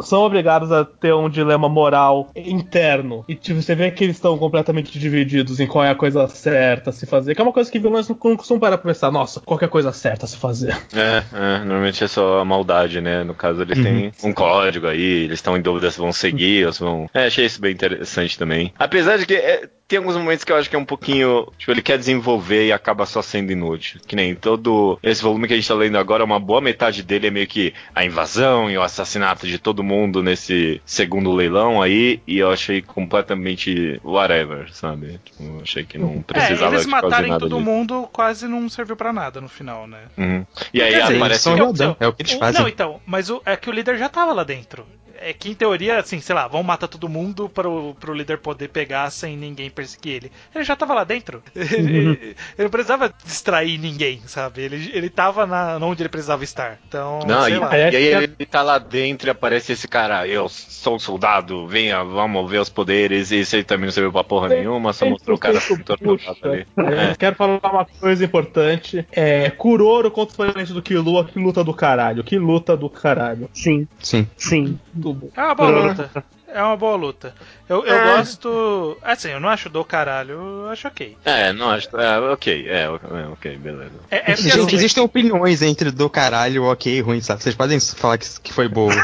[SPEAKER 4] são obrigados a ter um dilema moral interno. E tipo, você vê que eles estão completamente divididos em qual é a coisa certa a se fazer. Que é uma coisa que vilões não costumam parar pra pensar, nossa, qual é a coisa certa a se fazer.
[SPEAKER 1] É, é, normalmente é só a maldade, né? No caso, eles têm um código aí, eles estão em dúvida se vão seguir ou se vão. É, achei isso bem interessante também. Apesar de que é, tem alguns momentos que eu acho que é um pouquinho. Tipo, ele quer desenvolver e acaba só sendo inútil. Que nem todo esse volume que a gente tá lendo agora, uma boa metade dele é meio que a invasão e o assassinato de todo mundo nesse segundo leilão aí, e eu achei completamente whatever, sabe? Tipo, eu achei que não
[SPEAKER 2] É,
[SPEAKER 1] precisava
[SPEAKER 2] eles
[SPEAKER 1] de fazer
[SPEAKER 2] matarem
[SPEAKER 1] nada
[SPEAKER 2] todo
[SPEAKER 1] disso.
[SPEAKER 2] mundo quase não serviu pra nada no final, né?
[SPEAKER 1] Uhum. E aí
[SPEAKER 2] dizer,
[SPEAKER 1] aparece o-
[SPEAKER 3] é o que eles fazem.
[SPEAKER 2] Não, então, mas o- é que o líder já tava lá dentro. É que em teoria, assim, sei lá, vão matar todo mundo pro, pro líder poder pegar sem ninguém perseguir ele. Ele já tava lá dentro. Ele, ele não precisava distrair ninguém, sabe? Ele, ele tava na, onde ele precisava estar. Então,
[SPEAKER 1] Não,
[SPEAKER 2] sei
[SPEAKER 1] e,
[SPEAKER 2] lá.
[SPEAKER 1] e
[SPEAKER 4] É,
[SPEAKER 1] aí
[SPEAKER 4] é-
[SPEAKER 1] ele tá lá dentro e aparece esse cara, eu sou um soldado, venha, vamos ver os poderes, e isso aí também não serviu pra porra nenhuma, só mostrou o cara
[SPEAKER 4] 100%
[SPEAKER 1] torturado ali.
[SPEAKER 4] É, Quero falar uma coisa importante. É, Kuroro contra o do Killua, que luta do caralho. Que luta do caralho.
[SPEAKER 5] Sim,
[SPEAKER 3] Sim.
[SPEAKER 5] sim.
[SPEAKER 4] Do.
[SPEAKER 2] É uma boa luta. É uma boa luta. Eu, eu gosto. Assim, eu não acho do caralho, eu acho ok.
[SPEAKER 1] É, não acho. É, ok, é, é, ok, beleza.
[SPEAKER 2] É, é porque,
[SPEAKER 3] Gente,
[SPEAKER 2] assim,
[SPEAKER 3] existem opiniões entre do caralho, ok e ruim, sabe? Vocês podem falar que, que foi boa.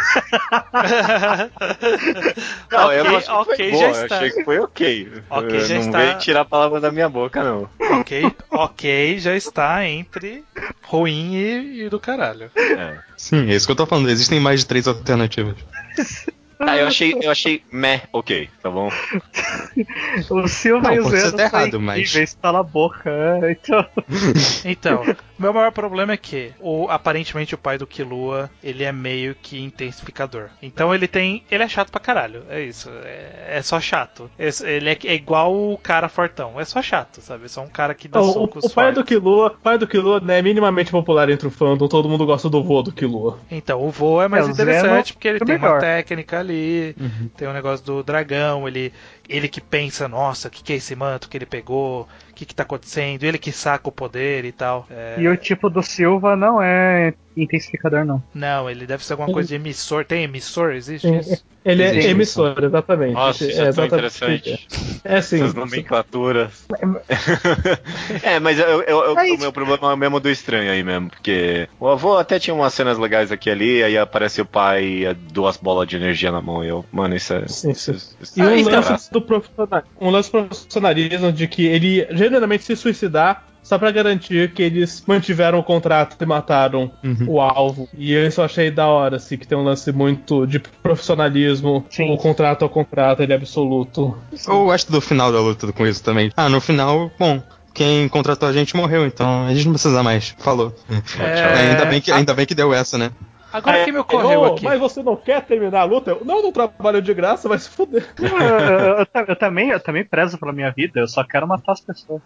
[SPEAKER 1] Não,
[SPEAKER 2] Ok,
[SPEAKER 1] eu acho que
[SPEAKER 2] ok,
[SPEAKER 1] foi
[SPEAKER 2] já
[SPEAKER 1] boa,
[SPEAKER 2] está.
[SPEAKER 1] eu achei que foi ok.
[SPEAKER 2] Ok,
[SPEAKER 1] Eu
[SPEAKER 2] já
[SPEAKER 1] não
[SPEAKER 2] está.
[SPEAKER 1] veio tirar a palavra da minha boca, não.
[SPEAKER 2] ok, ok, já está entre ruim e, e do caralho.
[SPEAKER 1] É.
[SPEAKER 3] Sim, é isso que eu tô falando. Existem mais de três alternativas.
[SPEAKER 1] Ah, eu achei, eu achei meh, ok, tá bom?
[SPEAKER 5] O Silva
[SPEAKER 3] Não,
[SPEAKER 5] e o
[SPEAKER 3] até
[SPEAKER 5] são
[SPEAKER 3] errado, mas-
[SPEAKER 5] incríveis, cala a boca. é, Então,
[SPEAKER 2] Então, meu maior problema é que o, aparentemente o pai do Killua, ele é meio que intensificador. Então ele tem. Ele é chato pra caralho. É isso. É, é só chato. É- ele é, é igual o cara fortão. É só chato, sabe? É só um cara que dá
[SPEAKER 4] O,
[SPEAKER 2] socos
[SPEAKER 4] o pai
[SPEAKER 2] fortes.
[SPEAKER 4] do Killua, o pai do Killua né, é minimamente popular entre o fandom, todo mundo gosta do vô do Killua.
[SPEAKER 2] Então, o voo é mais
[SPEAKER 5] É,
[SPEAKER 2] interessante
[SPEAKER 5] Zeno
[SPEAKER 2] porque ele
[SPEAKER 5] é
[SPEAKER 2] tem uma
[SPEAKER 5] melhor.
[SPEAKER 2] técnica ali, tem o negócio do dragão, ele, ele que pensa, nossa, o que, que é esse manto que ele pegou, o que, que tá acontecendo, ele que saca o poder e tal. É,
[SPEAKER 5] E o tipo do Silva não é intensificador, não.
[SPEAKER 2] Não, ele deve ser alguma coisa de emissor. Tem emissor? Existe
[SPEAKER 4] Sim,
[SPEAKER 2] isso?
[SPEAKER 4] Ele é
[SPEAKER 3] Existe
[SPEAKER 4] emissor, exatamente.
[SPEAKER 1] Nossa, isso é, tão
[SPEAKER 4] exatamente
[SPEAKER 1] interessante.
[SPEAKER 4] É sim.
[SPEAKER 1] Essas nomenclaturas. é, mas eu, eu- eu- o meu problema é o mesmo do estranho aí mesmo, porque o avô até tinha umas cenas legais aqui e ali, aí aparece o pai e duas bolas de energia na mão, e eu, mano, isso é.
[SPEAKER 4] Sim,
[SPEAKER 1] isso-
[SPEAKER 4] sim.
[SPEAKER 1] isso-
[SPEAKER 4] E um
[SPEAKER 2] Ah, então.
[SPEAKER 4] lance do profissional, um lance do profissionalismo de que ele generalmente se suicidar só pra garantir que eles mantiveram o contrato e mataram o alvo. E isso eu achei da hora, assim, que tem um lance muito de profissionalismo.
[SPEAKER 5] Sim.
[SPEAKER 4] O contrato é o contrato, ele é absoluto.
[SPEAKER 3] Ou acho que do final da luta com isso também. Ah, no final, bom. Quem contratou a gente morreu, então a gente não precisa mais. Falou.
[SPEAKER 2] É,
[SPEAKER 3] ainda, bem que, ainda bem que deu essa, né?
[SPEAKER 2] Agora que me
[SPEAKER 4] É,
[SPEAKER 2] ocorreu
[SPEAKER 4] "Ô,
[SPEAKER 2] aqui.
[SPEAKER 4] Mas você não quer terminar a luta? Eu, não, não trabalho de graça, vai se fuder.
[SPEAKER 5] Eu, eu- eu ta- eu também, eu também prezo pela minha vida, eu só quero matar as pessoas.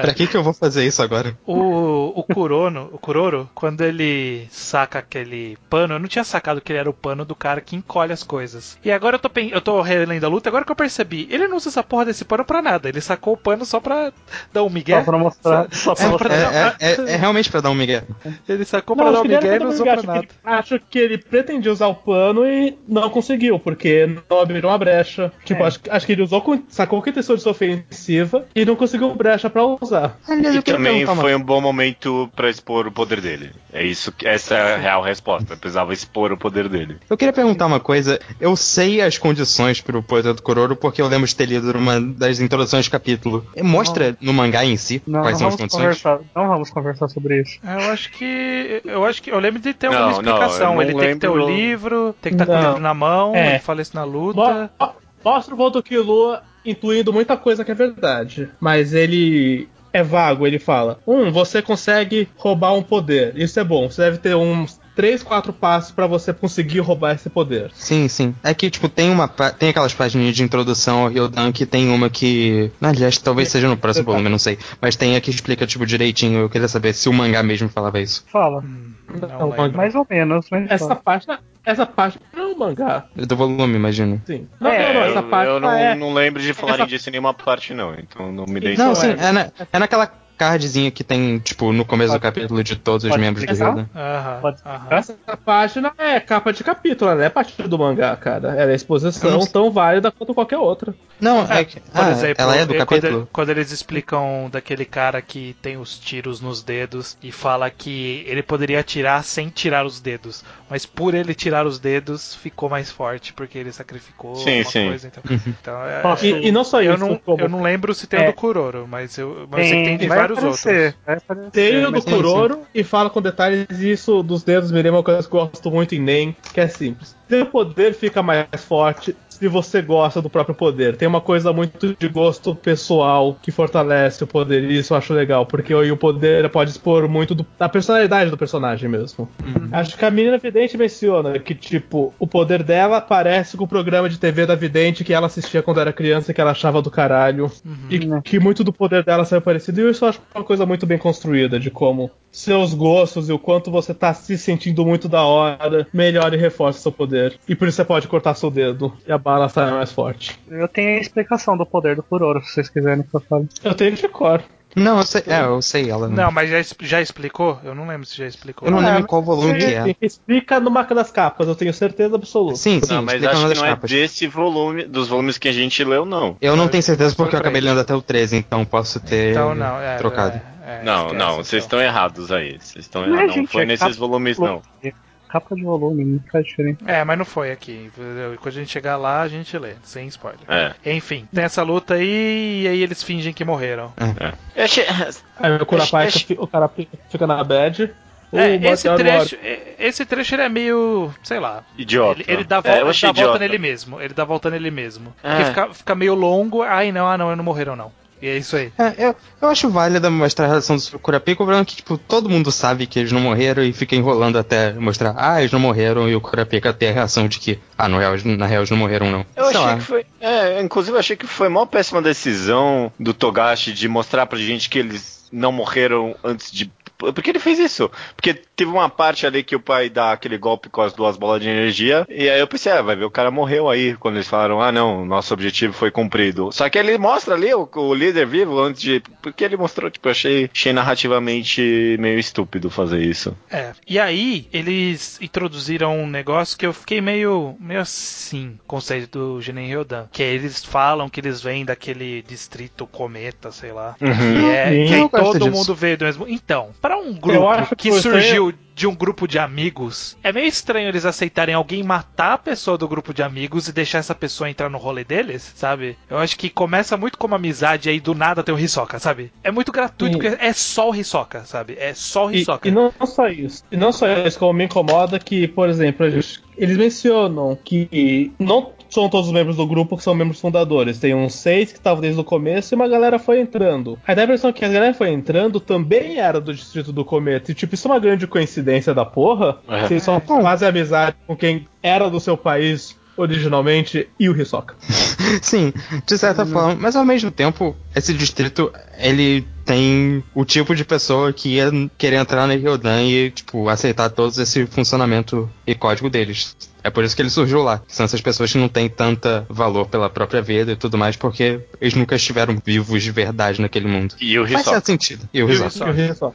[SPEAKER 3] Pra que que eu vou fazer isso agora?
[SPEAKER 2] O, o Kurono, o Kuroro, quando ele saca aquele pano, eu não tinha sacado que ele era o pano do cara que encolhe as coisas. E agora eu tô, eu tô relendo a luta, agora que eu percebi, ele não usa essa porra desse pano pra nada. Ele sacou o pano só pra dar um migué.
[SPEAKER 5] Só pra mostrar. Só pra
[SPEAKER 3] É,
[SPEAKER 5] mostrar.
[SPEAKER 3] é- é- é realmente pra dar um migué.
[SPEAKER 2] Ele sacou pra dar um migué e não usou pra nada.
[SPEAKER 4] Que Acho que ele pretendia usar o pano e não conseguiu, porque não abriu uma brecha. Tipo,
[SPEAKER 5] É.
[SPEAKER 4] acho, acho que ele usou com, sacou de ser ofensiva e não conseguiu brecha pra usar.
[SPEAKER 3] Aliás,
[SPEAKER 1] E também foi um bom momento pra expor o poder dele. É isso que essa é a real resposta. Eu precisava expor o poder dele.
[SPEAKER 3] Eu queria perguntar uma coisa. Eu sei as condições pro poder do Kororo porque eu lembro de ter lido numa das introduções do capítulo. Mostra no mangá em si
[SPEAKER 5] Não,
[SPEAKER 3] quais
[SPEAKER 5] não
[SPEAKER 3] são as
[SPEAKER 5] vamos
[SPEAKER 3] condições?
[SPEAKER 5] conversar. Não vamos conversar sobre isso.
[SPEAKER 2] Eu acho que. Eu acho que. Eu lembro de ter
[SPEAKER 1] Não,
[SPEAKER 2] alguma
[SPEAKER 1] não,
[SPEAKER 2] ele tem que ter o
[SPEAKER 1] lembro-
[SPEAKER 2] livro, tem que estar com o livro na mão,
[SPEAKER 4] É.
[SPEAKER 2] ele fala isso na luta.
[SPEAKER 4] Mo- Mostra o Volto Killua intuindo muita coisa que é verdade, mas ele é vago, ele fala: Um, você consegue roubar um poder, isso é bom, você deve ter um três, quatro passos pra você conseguir roubar esse poder.
[SPEAKER 3] Sim, sim. É que, tipo, tem uma pa- tem aquelas páginas de introdução ao Ryodan que tem uma que. Aliás, talvez seja no próximo volume, não sei. Mas tem a que explica, tipo, direitinho. Eu queria saber se o mangá mesmo falava isso.
[SPEAKER 5] Fala.
[SPEAKER 2] Não
[SPEAKER 4] Não.
[SPEAKER 5] Mais ou menos, mas
[SPEAKER 4] Essa página, essa página não é um mangá.
[SPEAKER 3] Do volume, imagino.
[SPEAKER 4] Sim. Não,
[SPEAKER 5] É,
[SPEAKER 4] não, não,
[SPEAKER 1] eu,
[SPEAKER 4] essa página
[SPEAKER 1] eu não,
[SPEAKER 4] é.
[SPEAKER 1] não lembro de falarem
[SPEAKER 4] essa-
[SPEAKER 1] disso em nenhuma parte, não. Então não me dei
[SPEAKER 3] Não, sim,
[SPEAKER 4] é.
[SPEAKER 3] é, na- é naquela cardzinha que tem, tipo, no começo do
[SPEAKER 5] Pode-
[SPEAKER 3] capítulo de todos os membros do
[SPEAKER 5] Pode
[SPEAKER 2] aham.
[SPEAKER 4] Essa página é capa de capítulo, ela não é parte do mangá, cara. Ela é exposição tão válida quanto qualquer outra.
[SPEAKER 3] Não, é que.
[SPEAKER 2] Por
[SPEAKER 3] ah,
[SPEAKER 2] exemplo,
[SPEAKER 3] ela é do capítulo?
[SPEAKER 2] Quando, quando eles explicam daquele cara que tem os tiros nos dedos e fala que ele poderia atirar sem tirar os dedos, mas por ele tirar os dedos ficou mais forte porque ele sacrificou
[SPEAKER 1] Sim, sim.
[SPEAKER 2] coisa. Então,
[SPEAKER 3] Uhum.
[SPEAKER 2] então é-
[SPEAKER 4] E, e não só
[SPEAKER 2] eu,
[SPEAKER 4] isso,
[SPEAKER 2] não,
[SPEAKER 4] como
[SPEAKER 2] eu não lembro se tem o
[SPEAKER 5] É.
[SPEAKER 2] do Kuroro, mas eu, mas eu sei que tem de
[SPEAKER 5] vai
[SPEAKER 2] vários
[SPEAKER 5] aparecer,
[SPEAKER 2] outros.
[SPEAKER 4] tem o do
[SPEAKER 5] mas-
[SPEAKER 3] sim,
[SPEAKER 4] Kuroro e fala com detalhes isso dos dedos me lembra uma coisa que eu gosto muito em NEM, que é simples. Seu poder fica mais forte se você gosta do próprio poder. Tem uma coisa muito de gosto pessoal que fortalece o poder, e isso eu acho legal, porque aí o poder pode expor muito do- da personalidade do personagem mesmo. Acho que a menina vidente menciona que, tipo, o poder dela parece com o programa de TV da vidente que ela assistia quando era criança e que ela achava do caralho. E
[SPEAKER 5] Né.
[SPEAKER 4] que muito do poder dela saiu parecido. E isso eu acho uma coisa muito bem construída, de como seus gostos e o quanto você tá se sentindo muito da hora melhora e reforça seu poder. E por isso você pode cortar seu dedo e a bala sai mais forte.
[SPEAKER 5] Eu tenho a explicação do poder do Kuroro, se vocês quiserem que eu fale.
[SPEAKER 4] Eu tenho de cor.
[SPEAKER 3] Não, eu sei, é, eu sei ela.
[SPEAKER 2] Não, mas já, já explicou? Eu não lembro se já explicou.
[SPEAKER 3] Eu não
[SPEAKER 4] É,
[SPEAKER 3] lembro qual volume que é.
[SPEAKER 4] Explica numa das capas, eu tenho certeza absoluta.
[SPEAKER 3] Sim, sim,
[SPEAKER 1] Não, mas acho que não é
[SPEAKER 3] capas.
[SPEAKER 1] desse volume, dos volumes que a gente leu, não.
[SPEAKER 3] Eu não tenho certeza porque eu acabei lendo até o 13, então posso ter
[SPEAKER 2] Então não, é.
[SPEAKER 3] trocado.
[SPEAKER 2] é, é,
[SPEAKER 1] não,
[SPEAKER 2] esquece,
[SPEAKER 1] não,
[SPEAKER 2] então.
[SPEAKER 1] vocês estão errados aí. Vocês estão
[SPEAKER 5] Não é,
[SPEAKER 1] errados. Não
[SPEAKER 5] gente,
[SPEAKER 1] foi
[SPEAKER 5] é
[SPEAKER 1] nesses
[SPEAKER 5] capa-
[SPEAKER 1] volumes, não.
[SPEAKER 5] Capa de volume, não faz diferença.
[SPEAKER 2] É, mas não foi aqui. Quando a gente chegar lá, a gente lê, sem spoiler.
[SPEAKER 1] É.
[SPEAKER 2] Enfim, tem essa luta aí e aí eles fingem que morreram.
[SPEAKER 1] Eu achei-
[SPEAKER 4] Aí o Kurapai,
[SPEAKER 1] Acho-
[SPEAKER 4] fica- o cara fica na bad.
[SPEAKER 2] É, esse trecho, é, esse trecho ele é meio, sei lá.
[SPEAKER 1] Idiota.
[SPEAKER 2] Ele, ele dá,
[SPEAKER 1] É,
[SPEAKER 2] volta,
[SPEAKER 1] eu
[SPEAKER 2] ele
[SPEAKER 1] achei
[SPEAKER 2] dá volta nele mesmo. Ele dá volta nele mesmo.
[SPEAKER 1] É.
[SPEAKER 2] Porque fica, fica meio longo. Ai, não, ah, não, não morreram, não. E é isso aí.
[SPEAKER 3] É, eu, eu acho válida mostrar a relação dos Kurapika, o problema é que, tipo, todo mundo sabe que eles não morreram e fica enrolando até mostrar, ah, eles não morreram, e o Kurapika tem a reação de que, ah, no real, na real eles não morreram, não.
[SPEAKER 1] Eu
[SPEAKER 3] Sei
[SPEAKER 1] achei
[SPEAKER 3] lá.
[SPEAKER 1] que foi. É, inclusive eu achei que foi uma péssima decisão do Togashi de mostrar pra gente que eles não morreram antes de. Por que ele fez isso? Porque teve uma parte ali que o pai dá aquele golpe com as duas bolas de energia. E aí eu pensei, ah, vai ver, o cara morreu aí. Quando eles falaram, ah, não, nosso objetivo foi cumprido. Só que ele mostra ali o, o líder vivo antes de. Porque ele mostrou, tipo, eu achei, achei narrativamente meio estúpido fazer isso.
[SPEAKER 2] É. E aí, eles introduziram um negócio que eu fiquei meio, meio assim, com o conceito do Genen Ryodan. Que é, eles falam que eles vêm daquele distrito cometa, sei lá.
[SPEAKER 1] Uhum.
[SPEAKER 2] Que é que todo
[SPEAKER 3] disso.
[SPEAKER 2] mundo veio do mesmo. Então, pra um grupo que
[SPEAKER 4] que
[SPEAKER 2] surgiu de um grupo de amigos, é meio estranho eles aceitarem alguém matar a pessoa do grupo de amigos e deixar essa pessoa entrar no rolê deles, sabe? Eu acho que começa muito como amizade e aí do nada tem o Hisoka, sabe? É muito gratuito,
[SPEAKER 4] Sim.
[SPEAKER 2] porque é só o Hisoka, sabe? É só o
[SPEAKER 4] E,
[SPEAKER 2] Hisoka.
[SPEAKER 4] e não só isso. E não só isso, como me incomoda que, por exemplo, eles mencionam que não são todos os membros do grupo que são membros fundadores. Tem uns seis que estavam desde o começo e uma galera foi entrando. Aí dá a impressão que a galera foi entrando também era do distrito do cometa. E tipo, isso é uma grande coincidência da porra.
[SPEAKER 1] É.
[SPEAKER 4] Vocês só fazem amizade com quem era do seu país originalmente e o Hisoka.
[SPEAKER 3] Sim, de certa forma, mas ao mesmo tempo, esse distrito, ele tem o tipo de pessoa que ia querer entrar na Ryodan e, tipo, aceitar todo esse funcionamento e código deles. É por isso que ele surgiu lá. São essas pessoas que não têm tanta valor pela própria vida e tudo mais, porque eles nunca estiveram vivos de verdade naquele mundo.
[SPEAKER 1] E o
[SPEAKER 3] Faz
[SPEAKER 1] Hisoka.
[SPEAKER 3] certo sentido. E o Hisoka.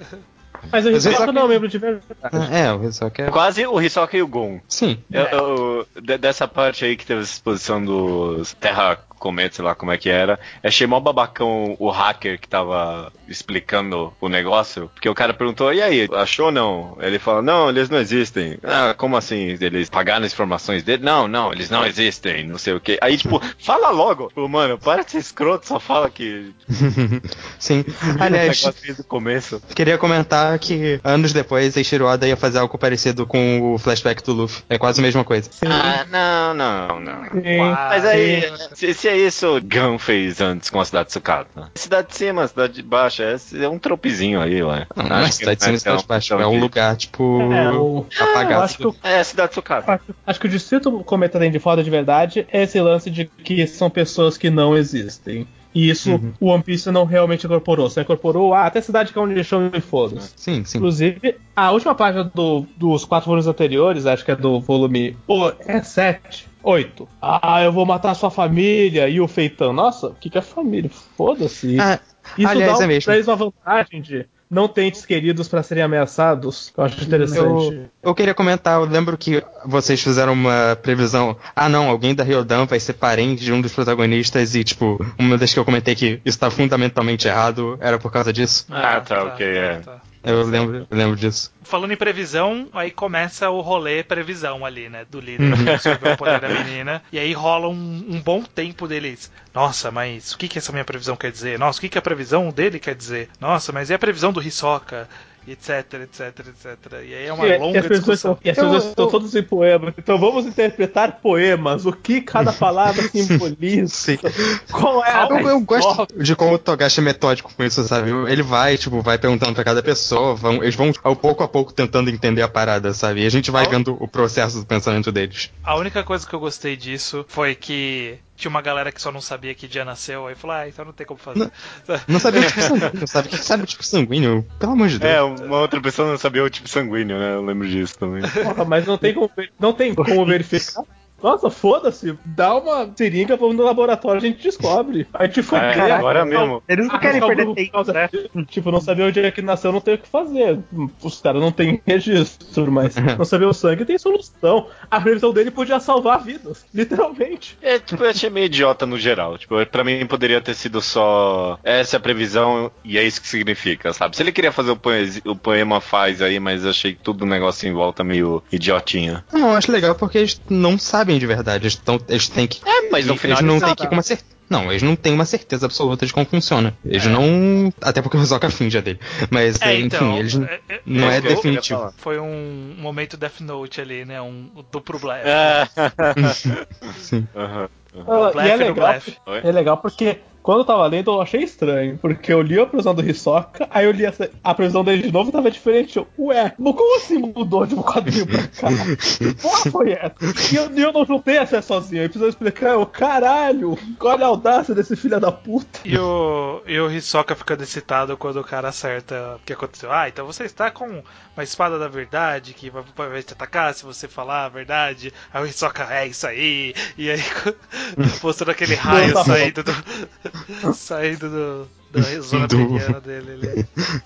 [SPEAKER 4] Mas o Hisoka não é um membro de verdade.
[SPEAKER 3] É, o Hisoka é...
[SPEAKER 1] Quase o Hisoka e o Gon.
[SPEAKER 3] Sim.
[SPEAKER 1] Eu- eu- de- dessa parte aí que teve essa exposição dos Terra Cometa, sei lá como é que era, eu achei mó babacão o hacker que tava explicando o negócio, porque o cara perguntou, e aí, achou ou não? Ele falou, não, eles não existem. Ah, como assim? Eles pagaram as informações dele? Não, não, eles não existem, não sei o que. Aí, tipo, fala logo. Tipo, mano, para de ser escroto, só fala que
[SPEAKER 3] Sim. Aliás,
[SPEAKER 1] o negócio desde o começo.
[SPEAKER 3] Queria comentar que anos depois, Eiichiro Oda ia fazer algo parecido com o flashback do Luffy. É quase a mesma coisa.
[SPEAKER 1] Ah, não, não, não.
[SPEAKER 4] Sim.
[SPEAKER 1] Mas aí, se, se é isso Gun fez antes com a cidade de Sucata. Cidade de cima, cidade de baixo, é, é um tropezinho aí, ué.
[SPEAKER 3] Não, não é
[SPEAKER 1] Acho que
[SPEAKER 3] cidade de cima cidade de baixo. É um lugar, tipo,
[SPEAKER 4] É, o-
[SPEAKER 3] apagado.
[SPEAKER 4] acho que
[SPEAKER 1] É, cidade de Sucata.
[SPEAKER 4] Acho, acho que o distrito cometa tem de foda de verdade é esse lance de que são pessoas que não existem. E isso
[SPEAKER 3] Uhum.
[SPEAKER 4] o One Piece não realmente incorporou. Só incorporou ah, até cidade que é onde de chão e foda-se.
[SPEAKER 3] Sim, sim.
[SPEAKER 4] Inclusive, a última página do- dos quatro volumes anteriores, acho que é do volume. Oh, é 7. 8. Ah, eu vou matar sua família e o feitão. Nossa, o que, que é família? Foda-se.
[SPEAKER 3] Ah,
[SPEAKER 4] Isso
[SPEAKER 3] aliás,
[SPEAKER 4] dá
[SPEAKER 3] é
[SPEAKER 4] um,
[SPEAKER 3] mesmo.
[SPEAKER 4] pra eles uma vantagem de não ter entes queridos pra serem ameaçados. Eu acho interessante.
[SPEAKER 3] Eu, eu queria comentar, eu lembro que vocês fizeram uma previsão. Ah, não, alguém da Ryodan vai ser parente de um dos protagonistas e, tipo, uma das que eu comentei que isso tá fundamentalmente errado era por causa disso.
[SPEAKER 1] Ah, tá, ok, é.
[SPEAKER 3] Eu lembro, eu lembro disso.
[SPEAKER 2] Falando em previsão, aí começa o rolê previsão ali, né? Do líder que absorveu o poder da menina. E aí rola um, um bom tempo deles. Nossa, mas o que, que essa minha previsão quer dizer? Nossa, o que, que a previsão dele quer dizer? Nossa, mas e a previsão do Hisoka? Etc, etc, etc. E aí é uma
[SPEAKER 4] E-
[SPEAKER 2] longa
[SPEAKER 4] e as pessoas,
[SPEAKER 2] discussão.
[SPEAKER 4] e as pessoas
[SPEAKER 3] Eu-
[SPEAKER 4] estão todas em poemas. Então vamos interpretar poemas. O que cada palavra simboliza?
[SPEAKER 3] Sim.
[SPEAKER 4] Qual é a
[SPEAKER 3] Eu, eu gosto de como o Togashi é metódico com isso, sabe? Ele vai, tipo, vai perguntando pra cada pessoa, vão, eles vão ao pouco a pouco tentando entender a parada, sabe? E a gente vai vendo o processo do pensamento deles.
[SPEAKER 2] A única coisa que eu gostei disso foi que tinha uma galera que só não sabia que dia nasceu, aí falou, ah, então não tem como fazer.
[SPEAKER 3] Não sabia o tipo sanguíneo, sabe? O que sabe o tipo sanguíneo? Pelo amor de Deus.
[SPEAKER 1] É, uma outra pessoa não sabia o tipo sanguíneo, né? Eu lembro disso também.
[SPEAKER 4] Porra, mas não tem como, não tem como verificar. Nossa, foda-se. Dá uma seringa, vamos no laboratório, a gente descobre. A gente foi
[SPEAKER 1] É,
[SPEAKER 4] caraca,
[SPEAKER 1] agora mesmo.
[SPEAKER 5] Eles não querem perder tempo,
[SPEAKER 4] causa
[SPEAKER 5] né?
[SPEAKER 4] Tipo, não saber onde é que nasceu, não tem o que fazer. Os caras não têm registro, mas não saber o sangue tem solução. A previsão dele podia salvar vidas, literalmente.
[SPEAKER 1] É, tipo, eu achei meio idiota no geral. Tipo, pra mim poderia ter sido só essa é a previsão e é isso que significa, sabe? Se ele queria fazer o, o poema, faz aí, mas eu achei tudo o negócio em volta meio idiotinha.
[SPEAKER 3] Não, eu acho legal porque eles não sabem de verdade. Eles, tão, eles têm que.
[SPEAKER 1] É, mas no final
[SPEAKER 3] eles não
[SPEAKER 1] eles
[SPEAKER 3] têm que com uma certeza. Não, eles não têm uma certeza absoluta de como funciona. Eles não. Até porque o Hisoka finge dele. Mas,
[SPEAKER 2] É,
[SPEAKER 3] enfim,
[SPEAKER 2] então,
[SPEAKER 3] eles.
[SPEAKER 2] é- é-
[SPEAKER 3] não é
[SPEAKER 1] queria
[SPEAKER 3] definitivo.
[SPEAKER 2] Foi um momento Death Note ali, né? Um duplo.
[SPEAKER 1] É.
[SPEAKER 3] Sim.
[SPEAKER 1] Aham.
[SPEAKER 4] Ah,
[SPEAKER 2] blefe
[SPEAKER 4] e é
[SPEAKER 2] no
[SPEAKER 4] legal, é legal porque quando eu tava lendo eu achei estranho, porque eu li a previsão do Hisoka, aí eu li essa- a previsão dele de novo e tava diferente. Eu, Ué, como assim mudou de um quadrinho pra cá? Que porra foi essa? E eu, eu não juntei essa sozinho, aí precisa explicar, eu, caralho, olha a audácia desse filho da puta.
[SPEAKER 2] E o, e o Hisoka ficando excitado quando o cara acerta o que aconteceu. Ah, então você está com uma espada da verdade que vai, vai te atacar se você falar a verdade. Aí o Hisoka, é isso aí. E aí, mostrando aquele raio
[SPEAKER 4] tá
[SPEAKER 2] saindo do. saindo do. Da zona
[SPEAKER 3] Do-
[SPEAKER 2] peniana dele ali.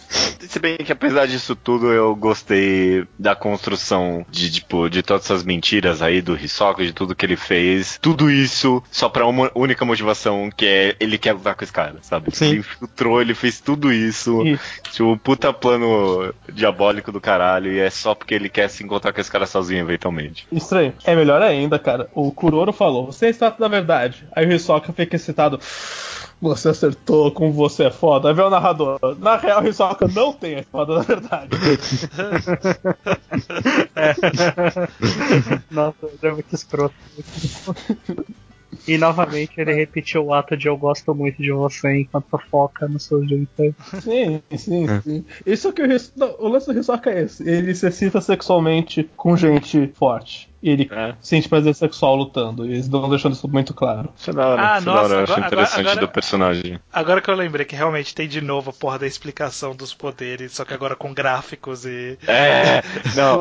[SPEAKER 1] Se bem que apesar disso tudo, eu gostei da construção de, tipo, de todas essas mentiras aí do Hisoka, de tudo que ele fez. Tudo isso só pra uma única motivação, que é ele quer lutar com esse cara, sabe?
[SPEAKER 3] Sim.
[SPEAKER 1] Ele infiltrou, ele fez tudo isso.
[SPEAKER 4] E-
[SPEAKER 1] Tipo, um puta plano diabólico do caralho, e é só porque ele quer se encontrar com esse cara sozinho, eventualmente.
[SPEAKER 4] Estranho. É melhor ainda, cara. O Kuroro falou: Você é a estátua da verdade. Aí o Hisoka fica excitado. Você acertou, como você é foda. Aí vem o narrador. Na real, o Hisoka não tem a espada da verdade.
[SPEAKER 5] Nossa, é muito escroto. E novamente ele repetiu o ato de eu gosto muito de você enquanto foca nos seus genitais.
[SPEAKER 4] Sim, sim, sim. Isso que o, o lance do Hisoka é esse. Ele se excita sexualmente com gente forte. E ele
[SPEAKER 1] É.
[SPEAKER 4] sente prazer sexual lutando. E eles estão deixando isso muito claro.
[SPEAKER 1] Isso é da hora,
[SPEAKER 2] Ah,
[SPEAKER 1] isso é
[SPEAKER 2] nossa,
[SPEAKER 1] da hora, eu acho
[SPEAKER 2] agora-
[SPEAKER 1] interessante
[SPEAKER 2] agora-
[SPEAKER 1] do personagem.
[SPEAKER 2] Agora que eu lembrei que realmente tem de novo a porra da explicação dos poderes, só que agora com gráficos e.
[SPEAKER 1] É, não,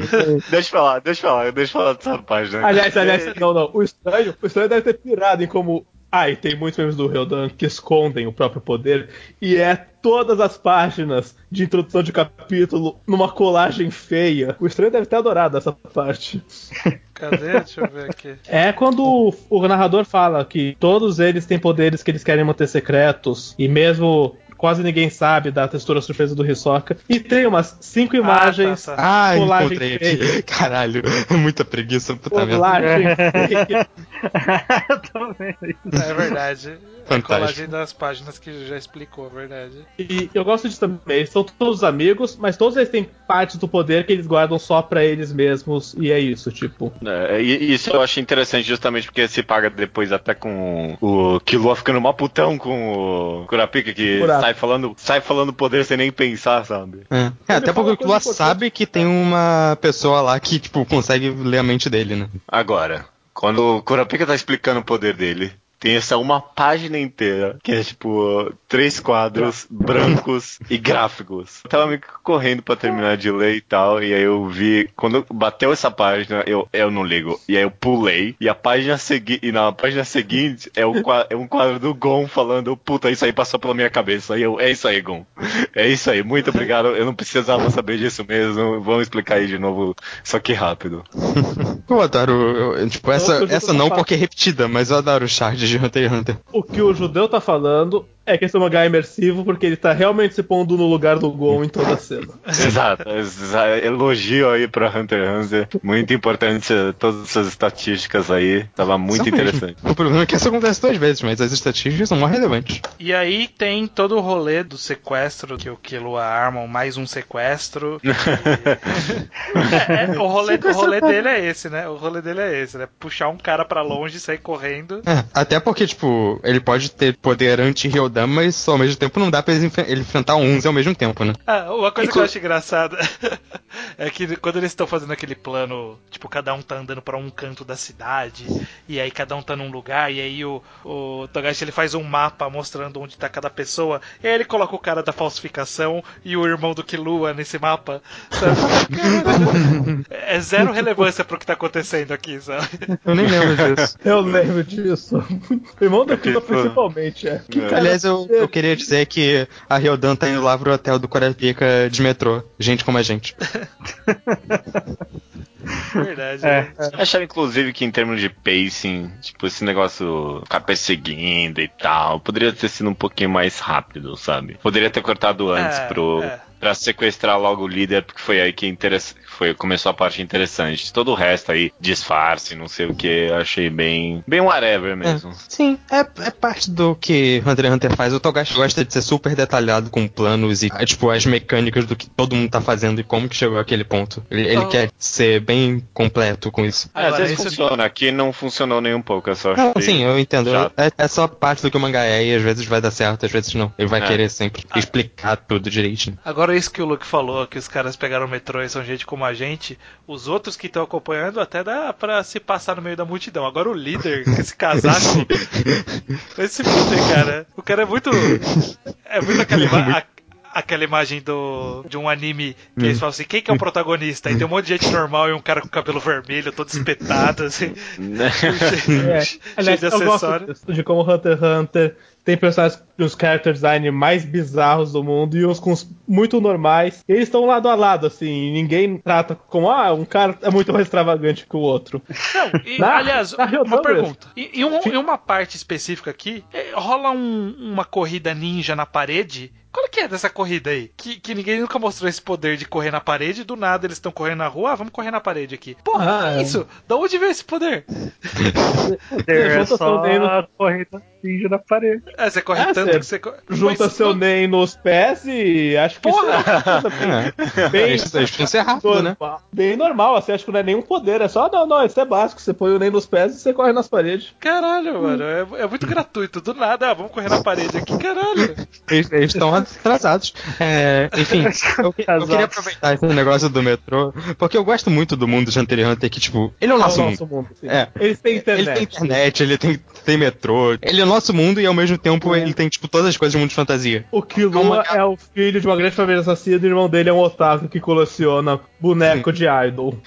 [SPEAKER 1] deixa eu falar, deixa eu falar, deixa eu falar dessa página.
[SPEAKER 4] Aliás, aliás, não, não. O estranho, o estranho deve ter pirado em como. Ah, e tem muitos memes do Ryodan que escondem o próprio poder. E é todas as páginas de introdução de capítulo numa colagem feia. O estranho deve ter adorado essa parte.
[SPEAKER 2] Cadê? Deixa eu ver aqui.
[SPEAKER 4] É quando o, o narrador fala que todos eles têm poderes que eles querem manter secretos. E mesmo quase ninguém sabe da textura surpresa do Hisoka. E tem umas cinco imagens.
[SPEAKER 2] tá,
[SPEAKER 3] Ah,
[SPEAKER 4] Colagem
[SPEAKER 3] encontrei aqui. Caralho, é muita preguiça, puta merda.
[SPEAKER 4] Colagem feia.
[SPEAKER 5] Eu tô vendo isso.
[SPEAKER 2] É verdade. A
[SPEAKER 3] Fantástico.
[SPEAKER 2] colagem das páginas que já explicou, é verdade.
[SPEAKER 4] E eu gosto disso também. Eles são todos amigos, mas todos eles têm partes do poder que eles guardam só pra eles mesmos. E é isso, tipo.
[SPEAKER 1] É, e isso eu acho interessante justamente porque se paga depois até com o Killua ficando mó putão com o Kurapika que
[SPEAKER 4] Kurapika.
[SPEAKER 1] sai falando, sai falando poder sem nem pensar, sabe?
[SPEAKER 3] É, É, até porque o
[SPEAKER 4] uma
[SPEAKER 3] Killua sabe que tem uma pessoa lá que, tipo, consegue ler a mente dele, né?
[SPEAKER 1] Agora, quando o Kurapika tá explicando o poder dele, tem essa uma página inteira que é tipo três quadros brancos e gráficos. Eu tava meio que correndo pra terminar de ler e tal, e aí eu vi, quando bateu essa página, eu, eu não ligo. E aí eu pulei, e a página seguinte, e na página seguinte é, o, é um quadro do Gon falando, puta, isso aí passou pela minha cabeça. E eu, é isso aí, Gon. É isso aí, muito obrigado. Eu não precisava saber disso mesmo. Vamos explicar aí de novo, só que rápido.
[SPEAKER 3] Eu adoro, eu- tipo, essa, essa não porque é repetida, mas eu adoro o charge de Hunter x Hunter.
[SPEAKER 4] O que o judeu tá falando é que esse mangá é imersivo porque ele tá realmente se pondo no lugar do Gon em toda a cena.
[SPEAKER 1] Exato, exa- elogio aí pra Hunter x Hunter. Muito importante todas essas estatísticas aí. Tava muito
[SPEAKER 3] São mesmo.
[SPEAKER 1] interessante.
[SPEAKER 3] O problema é que isso acontece duas vezes, mas as estatísticas são mais relevantes.
[SPEAKER 2] E aí tem todo o rolê do sequestro que o Killua arma, mais um sequestro. E- É, é, o, rolê, o rolê dele é esse, né? O rolê dele é esse, né? Puxar um cara pra longe e sair correndo.
[SPEAKER 3] É, até porque, tipo, ele pode ter poder anti-Ryodan, mas ao mesmo tempo não dá pra ele, enf- ele enfrentar 11 ao mesmo tempo, né?
[SPEAKER 2] Ah, uma coisa que eu acho engraçada é que quando eles estão fazendo aquele plano, tipo, cada um tá andando pra um canto da cidade, e aí cada um tá num lugar, e aí o, o Togashi ele faz um mapa mostrando onde tá cada pessoa, e aí ele coloca o cara da falsificação e o irmão do Killua nesse mapa, sabe? É zero relevância pro que tá acontecendo aqui, sabe?
[SPEAKER 3] Eu nem lembro disso.
[SPEAKER 4] Eu lembro disso. O irmão do Killua principalmente, é. Que cara-
[SPEAKER 3] Aliás, eu, eu queria dizer que a Ryodan tá indo lá pro hotel do Kurapika de metrô. Gente como a gente.
[SPEAKER 2] Verdade.
[SPEAKER 5] É.
[SPEAKER 2] né?
[SPEAKER 1] Eu achava, inclusive, que em termos de pacing, tipo, esse negócio ficar perseguindo e tal, poderia ter sido um pouquinho mais rápido, sabe? Poderia ter cortado antes
[SPEAKER 2] É,
[SPEAKER 1] pro.
[SPEAKER 2] é.
[SPEAKER 1] Pra sequestrar logo o líder, porque foi aí que interessa... foi, começou a parte interessante. Todo o resto aí, disfarce, não sei o que, eu achei bem. bem whatever mesmo.
[SPEAKER 3] Sim, é, é parte do que Hunter x Hunter faz. O Togashi gosta de ser super detalhado com planos e, é, tipo, as mecânicas do que todo mundo tá fazendo e como que chegou àquele ponto. Ele, ele
[SPEAKER 2] Oh.
[SPEAKER 3] quer ser bem completo com isso.
[SPEAKER 1] É, às vezes
[SPEAKER 2] isso-
[SPEAKER 1] funciona, aqui não funcionou nem um pouco, eu só
[SPEAKER 3] Não,
[SPEAKER 1] achei
[SPEAKER 3] sim, eu entendo. É, é só parte do que o mangá é e às vezes vai dar certo, às vezes não. Ele vai
[SPEAKER 1] É.
[SPEAKER 3] querer sempre explicar tudo direitinho.
[SPEAKER 2] Agora, isso que o Luke falou, que os caras pegaram o metrô e são gente como a gente, os outros que estão acompanhando até dá pra se passar no meio da multidão. Agora, o líder, com esse casaco, vai se fuder, cara. O cara é muito. É muito aquela, ima- a- aquela imagem do, de um anime que eles falam assim: quem que é o protagonista? Aí tem um monte de gente normal e um cara com cabelo vermelho, todo espetado, assim.
[SPEAKER 4] É.
[SPEAKER 2] cheio
[SPEAKER 4] Aliás,
[SPEAKER 2] de
[SPEAKER 4] eu gosto
[SPEAKER 2] acessório.
[SPEAKER 4] de como Hunter x Hunter tem personagens com os character design mais bizarros do mundo e uns com os muito normais. E eles estão lado a lado, assim, e ninguém trata como, ah, um cara é muito mais extravagante que o outro.
[SPEAKER 2] Não, e,
[SPEAKER 4] Na-
[SPEAKER 2] aliás,
[SPEAKER 4] na Ryodão
[SPEAKER 2] uma pergunta. Em, em um- em uma parte específica aqui, eh, rola um- uma corrida ninja na parede. Qual que é dessa corrida aí? Que, que ninguém nunca mostrou esse poder de correr na parede, do nada eles estão correndo na rua, ah, vamos correr na parede aqui. Porra,
[SPEAKER 4] Ah,
[SPEAKER 2] que
[SPEAKER 4] é.
[SPEAKER 2] isso? Da onde veio esse poder?
[SPEAKER 5] É
[SPEAKER 4] Junta
[SPEAKER 5] só a corrida ninja na parede.
[SPEAKER 2] É, você corre
[SPEAKER 4] É,
[SPEAKER 2] tanto
[SPEAKER 4] você
[SPEAKER 2] que você corre.
[SPEAKER 4] Junta
[SPEAKER 2] Mas
[SPEAKER 4] seu
[SPEAKER 2] não-
[SPEAKER 4] NEM nos pés e acho que
[SPEAKER 2] Porra!
[SPEAKER 4] isso é uma coisa
[SPEAKER 3] É.
[SPEAKER 4] bem,
[SPEAKER 3] eles precisam ser rápido, né?
[SPEAKER 4] bem normal, assim, acho que não é nenhum poder, é só, não, não, isso é básico, você põe o NEM nos pés e você corre nas paredes.
[SPEAKER 2] Caralho, mano, é, é muito gratuito. Do nada, ah, vamos correr na parede aqui, caralho.
[SPEAKER 3] Eles eles estão atrasados. É, enfim, eu, eu queria aproveitar esse negócio do metrô, porque eu gosto muito do mundo de Hunter x Hunter, que, tipo, ele é o nosso
[SPEAKER 4] É o
[SPEAKER 3] mundo.
[SPEAKER 4] nosso mundo. sim.
[SPEAKER 3] É.
[SPEAKER 4] Eles têm
[SPEAKER 3] Ele
[SPEAKER 4] internet.
[SPEAKER 3] tem internet, ele tem, tem metrô. Ele é o nosso mundo e ao mesmo tempo ele tem, tipo, todas as coisas do mundo de fantasia.
[SPEAKER 4] O Killua é o filho de uma grande família assassina e o irmão dele é um otaku que coleciona boneco de idol.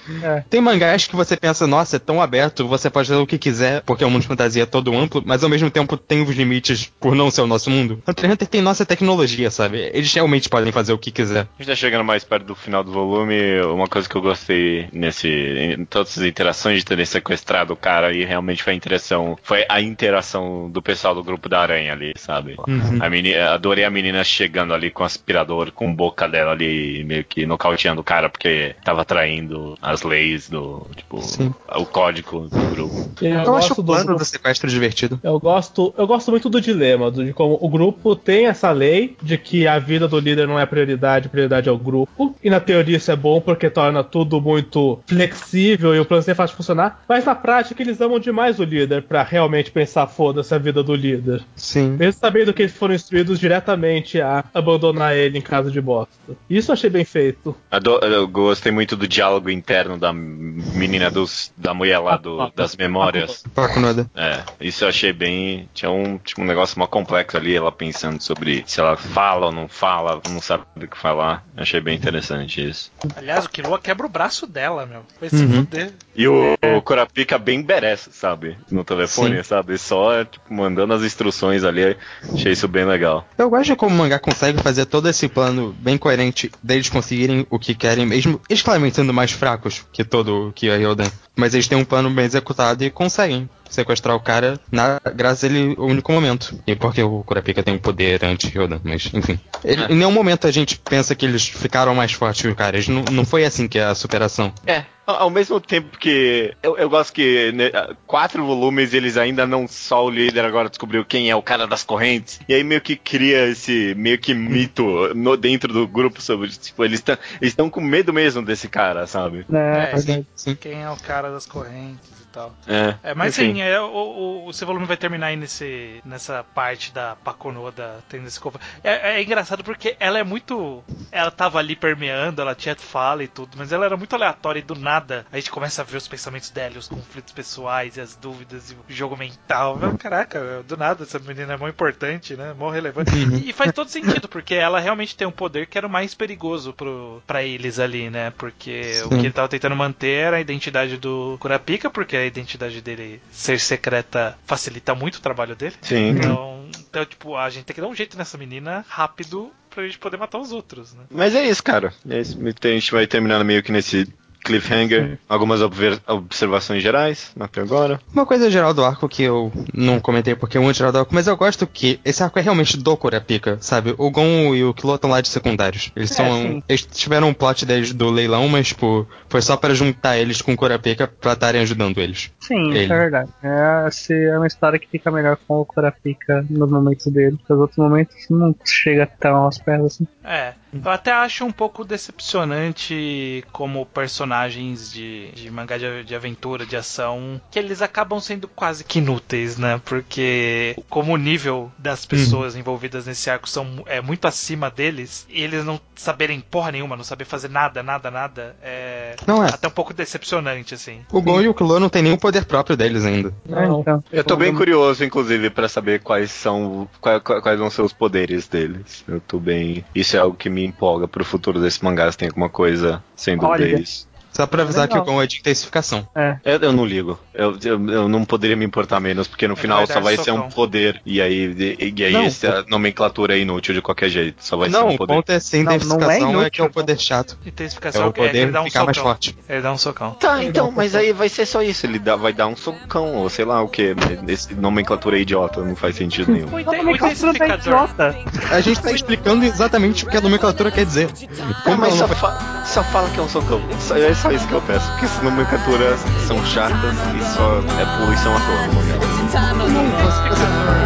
[SPEAKER 3] Tem mangás que você pensa, nossa, é tão aberto, você pode fazer o que quiser, porque o mundo de fantasia é todo amplo, mas ao mesmo tempo tem os limites por não ser o nosso mundo. Hunter x Hunter tem nossa tecnologia, sabe? Eles realmente podem fazer o que quiser.
[SPEAKER 1] A gente tá chegando mais perto do final do volume. Uma coisa que eu gostei nesse. em todas as interações de terem sequestrado o cara e realmente foi a interação. Foi a interação do pessoal do grupo da aranha ali, sabe? A menina, adorei a menina chegando ali com o aspirador, com a boca dela ali, meio que nocauteando o cara, porque tava traindo as leis do, tipo,
[SPEAKER 3] Sim.
[SPEAKER 1] o código do grupo.
[SPEAKER 4] Eu,
[SPEAKER 3] Eu, acho
[SPEAKER 4] gosto
[SPEAKER 3] o
[SPEAKER 4] do
[SPEAKER 3] plano
[SPEAKER 4] grupo-
[SPEAKER 3] do sequestro divertido.
[SPEAKER 4] Eu gosto, eu gosto muito do dilema, do- de como o grupo tem essa lei de que a vida do líder não é prioridade, prioridade é o grupo. E na teoria isso é bom porque torna tudo muito flexível e o plano sempre faz funcionar. Mas na prática eles amam demais o líder pra realmente pensar, foda-se a vida do líder.
[SPEAKER 3] Sim.
[SPEAKER 4] Mesmo sabendo que eles foram instruídos diretamente a abandonar ele em caso de bosta. Isso eu achei bem feito.
[SPEAKER 1] Ado- Eu gostei muito do diálogo interno da menina dos, da mulher lá do- das memórias.
[SPEAKER 3] Paco Noda.
[SPEAKER 1] É, isso eu achei bem. Tinha um, tinha um negócio mó complexo ali, ela pensando sobre se ela fala ou não fala, não sabe o que falar. Achei bem interessante isso.
[SPEAKER 2] Aliás, o Killua quebra o braço dela, meu. Vai se
[SPEAKER 3] Uhum.
[SPEAKER 2] fuder.
[SPEAKER 1] E o, o Kurapika bem berece, sabe? No telefone,
[SPEAKER 3] Sim.
[SPEAKER 1] sabe? Só tipo, mandando as instruções ali. Achei isso bem legal.
[SPEAKER 3] Eu gosto de como o mangá consegue fazer todo esse plano bem coerente deles conseguirem o que querem, mesmo eles claramente sendo mais fracos que todo que a Yodan. Mas eles têm um plano bem executado e conseguem sequestrar o cara na, graças a ele o único momento. E porque o Kurapika tem um poder anti-Yodan, mas enfim. Ele-
[SPEAKER 1] É.
[SPEAKER 3] Em nenhum momento a gente pensa que eles ficaram mais fortes que o cara. Eles não, não foi assim que é a superação.
[SPEAKER 1] É. Ao mesmo tempo que eu, eu gosto que né, quatro volumes eles ainda não só o líder agora descobriu quem é o cara das correntes e aí meio que cria esse meio que mito no dentro do grupo sobre tipo eles estão eles estão com medo mesmo desse cara sabe
[SPEAKER 5] né?
[SPEAKER 2] É,
[SPEAKER 3] Sim.
[SPEAKER 2] Quem é o cara das correntes tal.
[SPEAKER 1] é,
[SPEAKER 2] É, mas
[SPEAKER 1] enfim.
[SPEAKER 2] sim, é, o, o, o seu volume vai terminar aí nesse, nessa parte da Paconoda tendo esse conflito. É, é engraçado porque ela é muito. Ela tava ali permeando, ela tinha fala e tudo, mas ela era muito aleatória e do nada a gente começa a ver os pensamentos dela, os conflitos pessoais e as dúvidas e o jogo mental. Caraca, do nada essa menina é mó importante, né? Mó relevante. E, e faz todo sentido, porque ela realmente tem um poder que era o mais perigoso pro, pra eles ali, né? Porque o
[SPEAKER 3] Sim.
[SPEAKER 2] que ele tava tentando manter era a identidade do Kurapika, porque identidade dele ser secreta facilita muito o trabalho dele.
[SPEAKER 1] sim
[SPEAKER 2] Então, então, tipo, a gente tem que dar um jeito nessa menina rápido pra gente poder matar os outros, né?
[SPEAKER 1] mas é isso cara é isso. a gente vai terminando meio que nesse cliffhanger algumas obver- observações gerais até agora
[SPEAKER 3] Uma coisa geral do arco que eu não comentei porque é muito geral do arco, mas eu gosto que esse arco é realmente do Kurapika, sabe? O Gon e o Killua estão lá de secundários. Eles
[SPEAKER 5] É,
[SPEAKER 3] são.
[SPEAKER 5] sim.
[SPEAKER 3] Eles tiveram um plot desde do leilão, mas, tipo, foi só pra juntar eles com o Kurapika pra estarem ajudando eles.
[SPEAKER 5] Sim,
[SPEAKER 3] Ele.
[SPEAKER 5] isso é verdade. É, se é uma história que fica melhor com o Kurapika nos momentos dele, porque os outros momentos não chega tão aos pés assim.
[SPEAKER 2] É, eu até acho um pouco decepcionante como personagens de, de mangá de, de aventura, de ação, que eles acabam sendo quase que inúteis, né? Porque como o nível das pessoas envolvidas nesse arco são, é muito acima deles, e eles não saberem porra nenhuma, não saber fazer nada, nada, nada, é
[SPEAKER 3] Não é.
[SPEAKER 2] até um pouco decepcionante, assim.
[SPEAKER 3] O Gon e o Killua não tem nenhum poder próprio deles ainda.
[SPEAKER 4] Não.
[SPEAKER 5] É, então.
[SPEAKER 1] eu tô bem curioso inclusive pra saber quais são quais, quais vão ser os poderes deles eu tô bem isso é algo que me empolga pro futuro desse mangá se tem alguma coisa sendo
[SPEAKER 5] Olha.
[SPEAKER 1] deles
[SPEAKER 3] Só pra avisar
[SPEAKER 5] Legal.
[SPEAKER 3] que o Gon é de intensificação.
[SPEAKER 5] É.
[SPEAKER 1] Eu, eu não ligo. Eu, eu, eu não poderia me importar menos, porque no
[SPEAKER 2] Ele
[SPEAKER 1] final só vai ser um poder. E aí, e, e aí
[SPEAKER 3] Não,
[SPEAKER 1] essa nomenclatura é inútil de qualquer jeito. Só vai
[SPEAKER 3] não,
[SPEAKER 1] ser um
[SPEAKER 3] o
[SPEAKER 1] poder.
[SPEAKER 3] ponto é ser
[SPEAKER 5] Não, não é
[SPEAKER 3] intensificação, é,
[SPEAKER 5] inútil,
[SPEAKER 3] que é o
[SPEAKER 5] não.
[SPEAKER 3] poder chato. É
[SPEAKER 2] Intensificação
[SPEAKER 3] o
[SPEAKER 2] é que ele
[SPEAKER 3] poder
[SPEAKER 2] dá um
[SPEAKER 3] ficar mais
[SPEAKER 2] socão.
[SPEAKER 3] forte.
[SPEAKER 2] Ele dá um socão.
[SPEAKER 1] Tá, então, mas aí vai ser só isso. Ele dá, vai dar um socão, ou sei lá o que. Esse nomenclatura é idiota, não faz sentido nenhum.
[SPEAKER 2] O, o
[SPEAKER 5] nomenclatura tá
[SPEAKER 2] intensificador.
[SPEAKER 5] idiota.
[SPEAKER 3] A gente tá explicando exatamente o que a nomenclatura quer dizer.
[SPEAKER 1] Ah,
[SPEAKER 3] Como
[SPEAKER 1] mas só,
[SPEAKER 3] não
[SPEAKER 1] fa- só fala que é um socão. Só- é só isso que eu peço. Porque essas nomenclaturas são chatas e só é poluição à toa no mangá.
[SPEAKER 6] Sometimes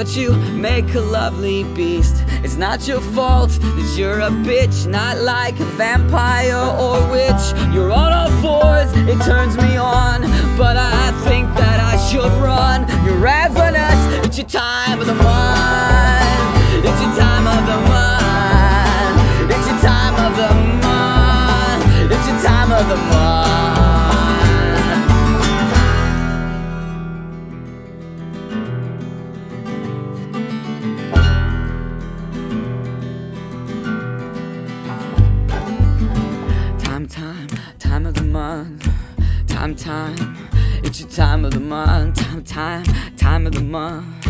[SPEAKER 6] But you make a lovely beast. It's not your fault that you're a bitch, not like a vampire or witch. You're on all fours, it turns me on. But I think that I should run. You're ravenous, it's your time of the month. It's your time of the month. It's your time of the month. It's your time of the month. Time. Time. It's your time of the month. Time, time, time of the month.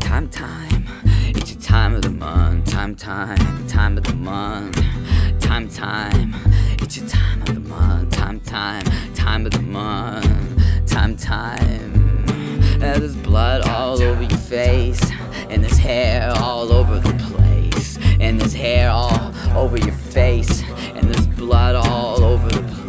[SPEAKER 6] Time, time. It's your time of the month. Time, time, time of the month. Time, time. It's your time of the month. Time, time, time of the month. Time, time. And there's blood all over your face, and there's hair all over the place, and there's hair all over your face, and there's blood all over the place.